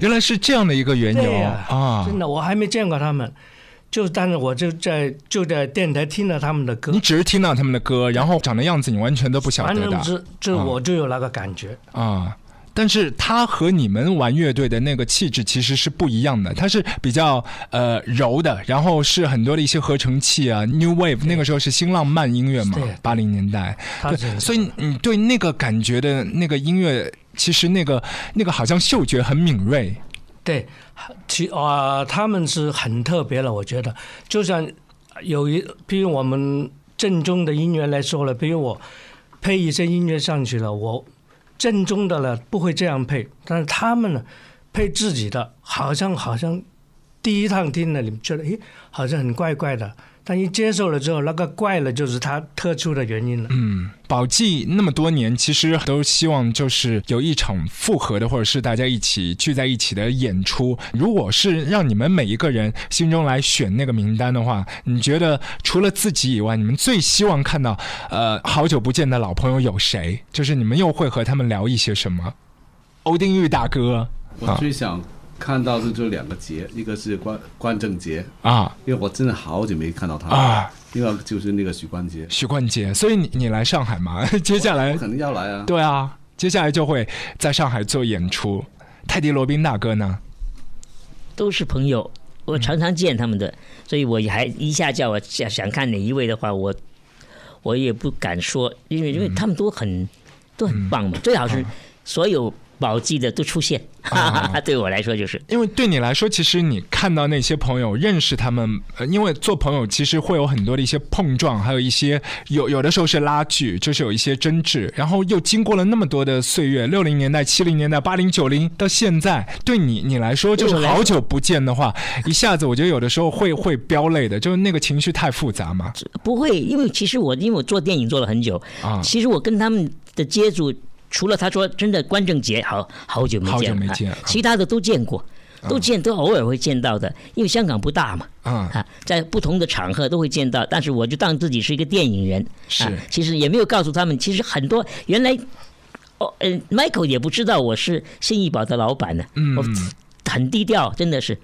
A: 原来是这样的一个缘由啊！
E: 真的我还没见过他们，就但是我就在就在电台听了他们的歌。
A: 你，只是听到他们的歌，然后长的样子你完全都不晓得的。
E: 反正是就
A: 啊。
E: 我就有那个感觉。
A: 啊。但是他和你们玩乐队的那个气质其实是不一样的，他是比较呃柔的，然后是很多的一些合成器啊，New Wave 那个时候是新浪漫音乐嘛
E: 对，
A: 八零年代，对，所以你对那个感觉的那个音乐，其实那个那个好像嗅觉很敏锐，
E: 对，其啊、他们是很特别了，我觉得，就像有一，比如我们正宗的音乐来说了，比如我配一些音乐上去了，我正宗的了不会这样配，但是他们呢配自己的，好像好像第一趟听了，你们觉得诶，好像很怪怪的，但一接受了之后，那个怪了就是它特殊的原因了。
A: 嗯，宝记那么多年，其实都希望就是有一场复合的，或者是大家一起聚在一起的演出。如果是让你们每一个人心中来选那个名单的话，你觉得除了自己以外，你们最希望看到呃好久不见的老朋友有谁？就是你们又会和他们聊一些什么？欧丁玉大哥
C: 我最想看到的就两个节，一个是关关正杰，
A: 啊
C: 因为我真的好久没看到他
A: 啊，
C: 另外就是那个许冠杰，
A: 许冠杰，所以你你来上海嘛？接下来
C: 肯定要来啊。
A: 对啊，接下来就会在上海做演出。泰迪罗宾大哥呢？
B: 都是朋友，我常常见他们的，所以我还一下叫我想想看哪一位的话，我我也不敢说，因为因为他们都很都很棒嘛，最好是所有宝记的都出现，对我来说就是。
A: 因为对你来说，其实你看到那些朋友，认识他们，呃因为做朋友其实会有很多的一些碰撞，还有一些有有的时候是拉锯，就是有一些争执，然后又经过了那么多的岁月，六零年代、七零年代、八零、九零到现在，对你你来说就是好久不见的话，一下子我觉得有的时候会会飙泪的，就是那个情绪太复杂嘛。
B: 不会，因为其实我因为我做电影做了很久，
A: 啊
B: 其实我跟他们的接触，除了他说真的关正杰，好好久没见了，
A: 好久没见
B: 啊其他的都见过，都见都偶尔会见到的，因为香港不大嘛，
A: 啊
B: 啊，在不同的场合都会见到，但是我就当自己是一个电影人，
A: 是
B: 啊，其实也没有告诉他们，其实很多原来哦，嗯，Michael 也不知道我是信义宝的老板呢，
A: 嗯
B: 很低调，真的是，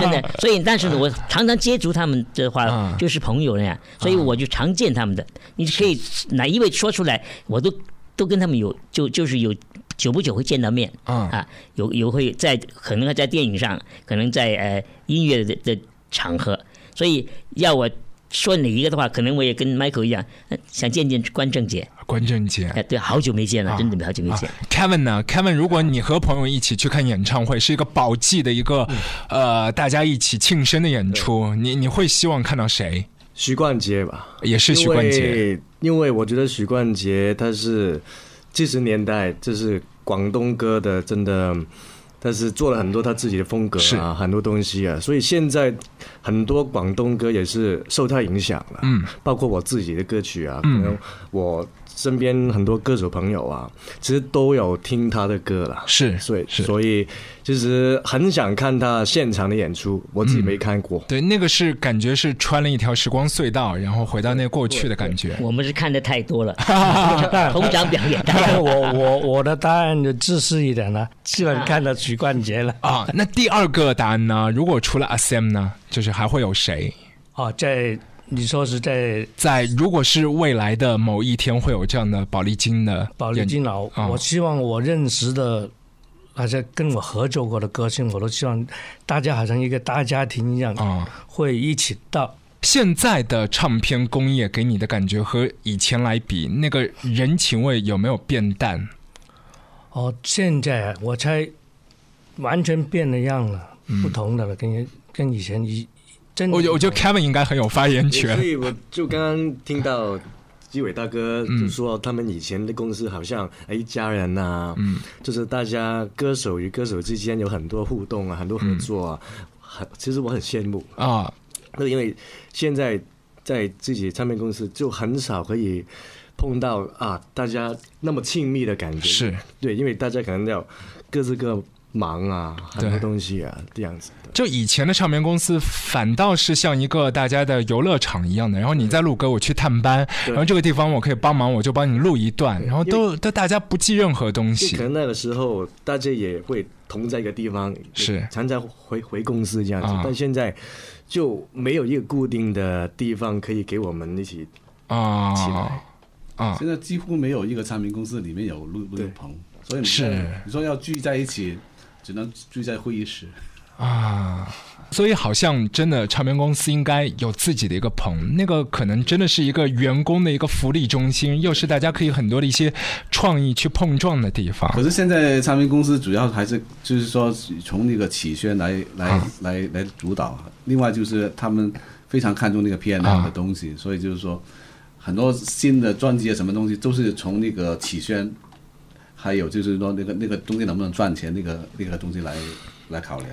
B: 真的。所以，但是呢，我常常接触他们的话
A: 啊，
B: 就是朋友那样，所以我就常见他们的。你可以哪一位说出来，我都都跟他们有就就是有。久不久会见到面
A: 啊
B: 啊，有有会在可能在电影上，可能在呃音乐的的场合，所以要我说哪一个的话，可能我也跟 Michael 一样，呃想见见关正杰。
A: 关正杰。
B: 哎，对，好久没见了，
A: 啊
B: 真的好久没见。
A: Kevin 呢？Kevin，如果你和朋友一起去看演唱会，是一个宝记的一个、呃大家一起庆生的演出，你你会希望看到谁？
G: 许冠杰吧，
A: 也是许冠杰。
G: 因为我觉得许冠杰他是七十年代，这是广东歌的，真的，他是做了很多他自己的风格
A: 是。
G: 啊，很多东西啊，所以现在很多广东歌也是受他影响了，
A: 嗯，
G: 包括我自己的歌曲啊，可
A: 嗯
G: 能我身边很多歌手朋友啊，其实都有听他的歌了，
A: 是
G: 所以
A: 是
G: 所以其实很想看他现场的演出，我自己没看过。
A: 对，那个是感觉是穿了一条时光隧道，然后回到那过去的感觉。
B: 我们是看的太多了，通常表演太多。
E: 我我我的答案就自私一点了，基本看到许冠杰了。
A: 啊，那第二个答案呢？如果除了阿 Sam 呢，就是还会有谁？
E: 哦，在你说是在
A: 在如果是未来的某一天会有这样的宝丽金的
E: 宝丽金老，
A: 啊
E: 我希望我认识的，而且跟我合作过的歌星，我都希望大家好像一个大家庭一样，
A: 啊。
E: 会一起到。
A: 现在的唱片工业给你的感觉和以前来比，那个人情味有没有变淡？
E: 哦，现在我才完全变了样了，不同的了，跟跟以前一真的。
A: 我我觉得 Kevin 应该很有发言权。所。
G: 以我就刚刚听到基伟大哥
A: 嗯。
G: 就说，他们以前的公司好像哎一家人呐、
A: 嗯，
G: 就是大家歌手与歌手之间有很多互动啊，很多合作啊，很其实我很羡慕，
A: 啊，
G: 那因为现在在自己唱片公司就很少可以碰到啊，大家那么亲密的感觉，
A: 是。
G: 对，因为大家可能要各自各忙啊，很多东西啊，这样子的。
A: 就以前的唱片公司反倒是像一个大家的游乐场一样的，然后你在录歌，我去探班，然后这个地方我可以帮忙，我就帮你录一段，然后都都大家不记任何东西。
G: 可。能那个时候大家也会同在一个地方，
A: 是。
G: 常常回回公司这样子，
A: 啊。
G: 但现在就没有一个固定的地方可以给我们一起
A: 啊。
G: 起来。
A: 啊。
C: 现在几乎没有一个唱片公司里面有录录音棚，所以你
A: 是。
C: 你说要聚在一起，只能聚在会议室。
A: 啊，所以好像真的唱片公司应该有自己的一个棚，那个可能真的是一个员工的一个福利中心，又是大家可以很多的一些创意去碰撞的地方。
C: 可是现在唱片公司主要还是就是说从那个起宣来来、
A: 啊
C: 来来主导，另外就是他们非常看重那个 P N
A: 啊
C: L 的东西，所以就是说很多新的专辑啊什么东西都是从那个起宣，还有就是说那个那个东西能不能赚钱那个那个东西来来考量。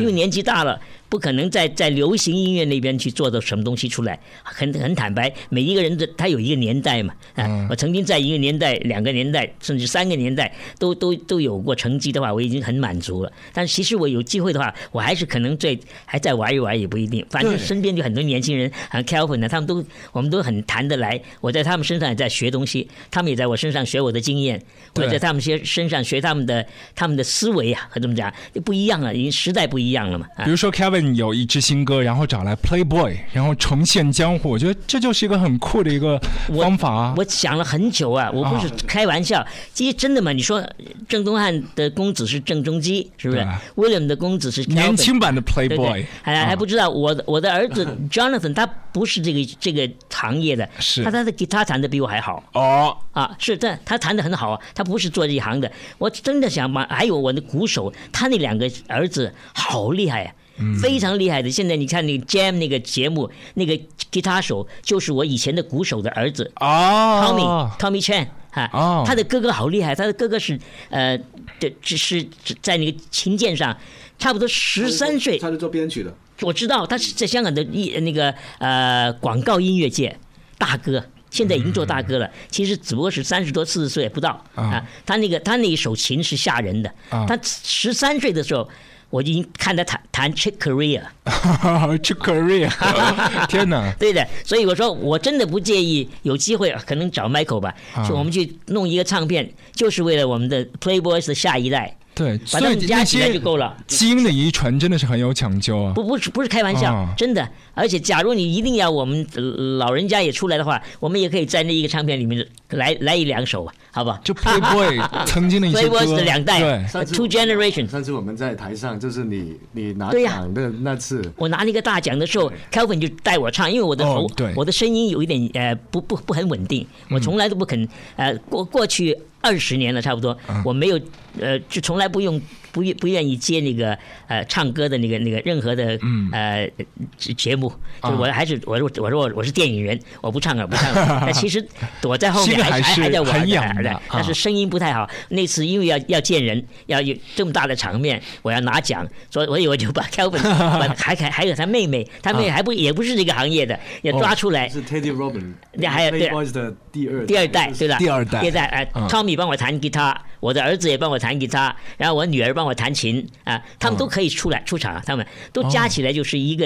B: 因为年纪大了，不可能在在流行音乐那边去做的什么东西出来。很很坦白，每一个人的他有一个年代嘛，啊，
A: 嗯
B: 我曾经在一个年代、两个年代，甚至三个年代都都都有过成绩的话，我已经很满足了。但其实我有机会的话，我还是可能在还在玩一玩也不一定。反正身边就很多年轻人，像 Kelvin 呢，他们都我们都很谈得来。我在他们身上也在学东西，他们也在我身上学我的经验，我在他们些身上学他们的他们的思维啊，和怎么讲不一样了，已经时代不一样了嘛。啊
A: 比如说有一支新歌，然后找来 Playboy，然后重现江湖，我觉得这就是一个很酷的一个方法啊。
B: 我想了很久啊，我不是开玩笑，其实真的嘛。你说郑东汉的公子是郑中基，是不是？William 的公子是
A: 年轻版的 Playboy，
B: 还还不知道我的我的儿子 Jonathan 他不是这个这个行业的，
A: 是
B: 他他的吉他弹的比我还好。
A: 哦，
B: 啊，是但他弹的很好啊，他不是做这一行的。我真的想把，还有我的鼓手，他那两个儿子好厉害呀、非常厉害的。现在你看那个 Jam 那个节目，那个吉他手就是我以前的鼓手的儿子
A: 哦
B: Tommy Tommy Chan 啊，
A: 哦
B: 他的哥哥好厉害，他的哥哥是呃，这只是在那个琴键上差不多十三岁，
C: 他是做编曲的，
B: 我知道他是在香港的艺那个呃广告音乐界大哥，现在已经做大哥了。其实只不过是三十多四十岁不到
A: 啊。
B: 啊。他那个他那一手琴是吓人的。
A: 啊。
B: 他十三岁的时候，我已经看他谈谈 Chick Korea。
A: 去 Korea，天哪！
B: 对的，所以我说我真的不介意，有机会可能找 Michael 吧，
A: 啊
B: 就我们去弄一个唱片，就是为了我们的 Playboys 的下一代，
A: 对，
B: 把他们
A: 所以那
B: 加起来就够了。
A: 基因的遗传真的是很有讲究啊。
B: 不不是不是开玩笑，
A: 啊
B: 真的。而且，假如你一定要我们呃老人家也出来的话，我们也可以在那一个唱片里面来来一两首吧，好吧？
A: 就 Playboy 曾经的一些歌
B: Playboys 的两代
A: 对
B: ，Two Generation。
G: 上次我们在台上，就是你你拿奖的那次，
B: 我拿那个大奖的时候，Calvin 就带我唱，因为我的喉，
A: 哦对
B: 我的声音有一点呃不不不很稳定，我从来都不肯呃过过去二十年了差不多，我没有呃就从来不用不愿不愿意接那个呃唱歌的那个那个任何的呃节节目，就我还是我说我说我我是电影人，我不唱了不唱了，但其实躲在后面
A: 还
B: 还还在玩
A: 的
B: 但是声音不太好。那次因为要要见人，要有这么大的场面，我要拿奖，所以所以我就把 Kelvin 把还还还有他妹妹，他妹妹还不也不是这个行业的，也抓出来。
G: 是 Teddy Robin，
B: 那还有对。
G: 的第二
B: 第二代对吧，
A: 第二代。
B: 第二代哎
A: 嗯
B: ，Tommy 帮我弹吉他，我的儿子也帮我弹吉他，然后我女儿帮我弹琴啊，他们都可以出来出场啊，他们都加起来就是一个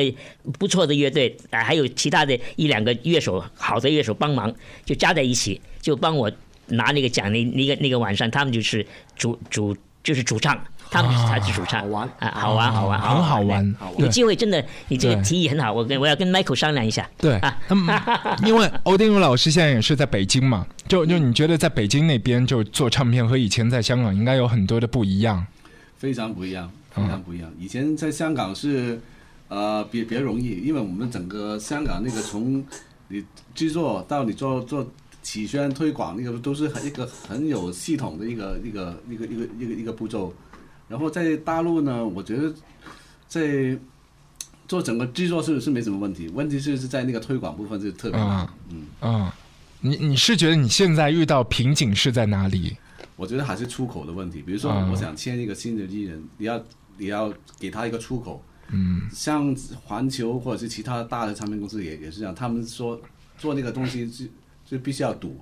B: 不错的乐队啊，还有其他的一两个乐手，好的乐手帮忙，就加在一起，就帮我拿那个奖。那那个那个晚上，他们就是主主就是主唱，他们才是主唱，
G: 好玩。
B: 啊，好玩好玩，
A: 很好玩。
B: 有机会真的，你这个提议很好，我跟我要跟 Michael 商量一下。
A: 对
B: 啊，
A: 因为欧丁武老师现在也是在北京嘛，就就你觉得在北京那边就做唱片和以前在香港应该有很多的不一样。
C: 非常不一样，非常不一样。以前在香港是，呃，比比较容易，因为我们整个香港那个从你制作到你做做起宣推广，那个都是很一个很有系统的一个一个一个一个一个一个步骤。然后在大陆呢，我觉得在做整个制作是是没什么问题，问题是是在那个推广部分是特别难。嗯，
A: 嗯，你你是觉得你现在遇到瓶颈是在哪里？
C: 我觉得还是出口的问题。比如说，
A: 嗯
C: 我想签一个新的艺人，你要你要给他一个出口。
A: 嗯，
C: 像环球或者是其他大的唱片公司也也是这样，他们说做那个东西就就必须要赌，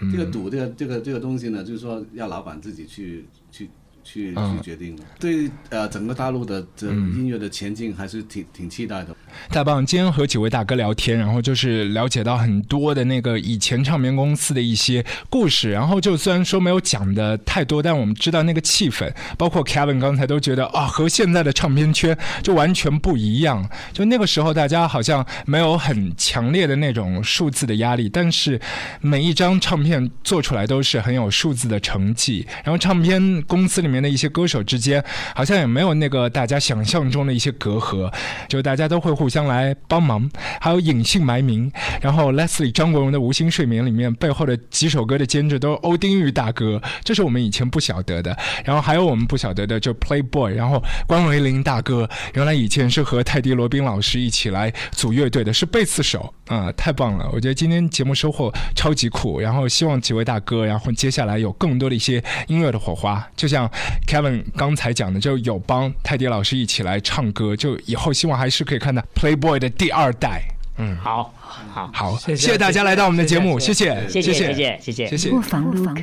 A: 嗯。
C: 这个赌这个这个这个东西呢，就是说要老板自己去去去
A: 嗯
C: 去决定的。对呃整个大陆的这音乐的前进还是挺挺期待的。
A: 太棒！今天和几位大哥聊天，然后就是了解到很多的那个以前唱片公司的一些故事，然后就虽然说没有讲的太多，但我们知道那个气氛，包括 Kevin 刚才都觉得啊，和现在的唱片圈就完全不一样。就那个时候，大家好像没有很强烈的那种数字的压力，但是每一张唱片做出来都是很有数字的成绩。然后唱片公司里面面的一些歌手之间，好像也没有那个大家想象中的一些隔阂，就大家都会互相来帮忙。还有隐姓埋名，然后 Leslie 张国荣的《无心睡眠》里面背后的几首歌的监制都是欧丁玉大哥，这是我们以前不晓得的。然后还有我们不晓得的，就 Playboy，然后关维林大哥，原来以前是和泰迪罗宾老师一起来组乐队的，是贝斯手啊、太棒了！我觉得今天节目收获超级酷，然后希望几位大哥，然后接下来有更多的一些音乐的火花，就像 Kevin 刚才讲的，就有帮泰迪老师一起来唱歌，就以后希望还是可以看到 Playboy 的第二代。嗯，
B: 好，好，
A: 好，谢谢大家来到我们的节目，谢谢，
B: 谢谢，谢
A: 谢
B: 谢，谢谢，
A: 谢谢
F: 不妨录歌。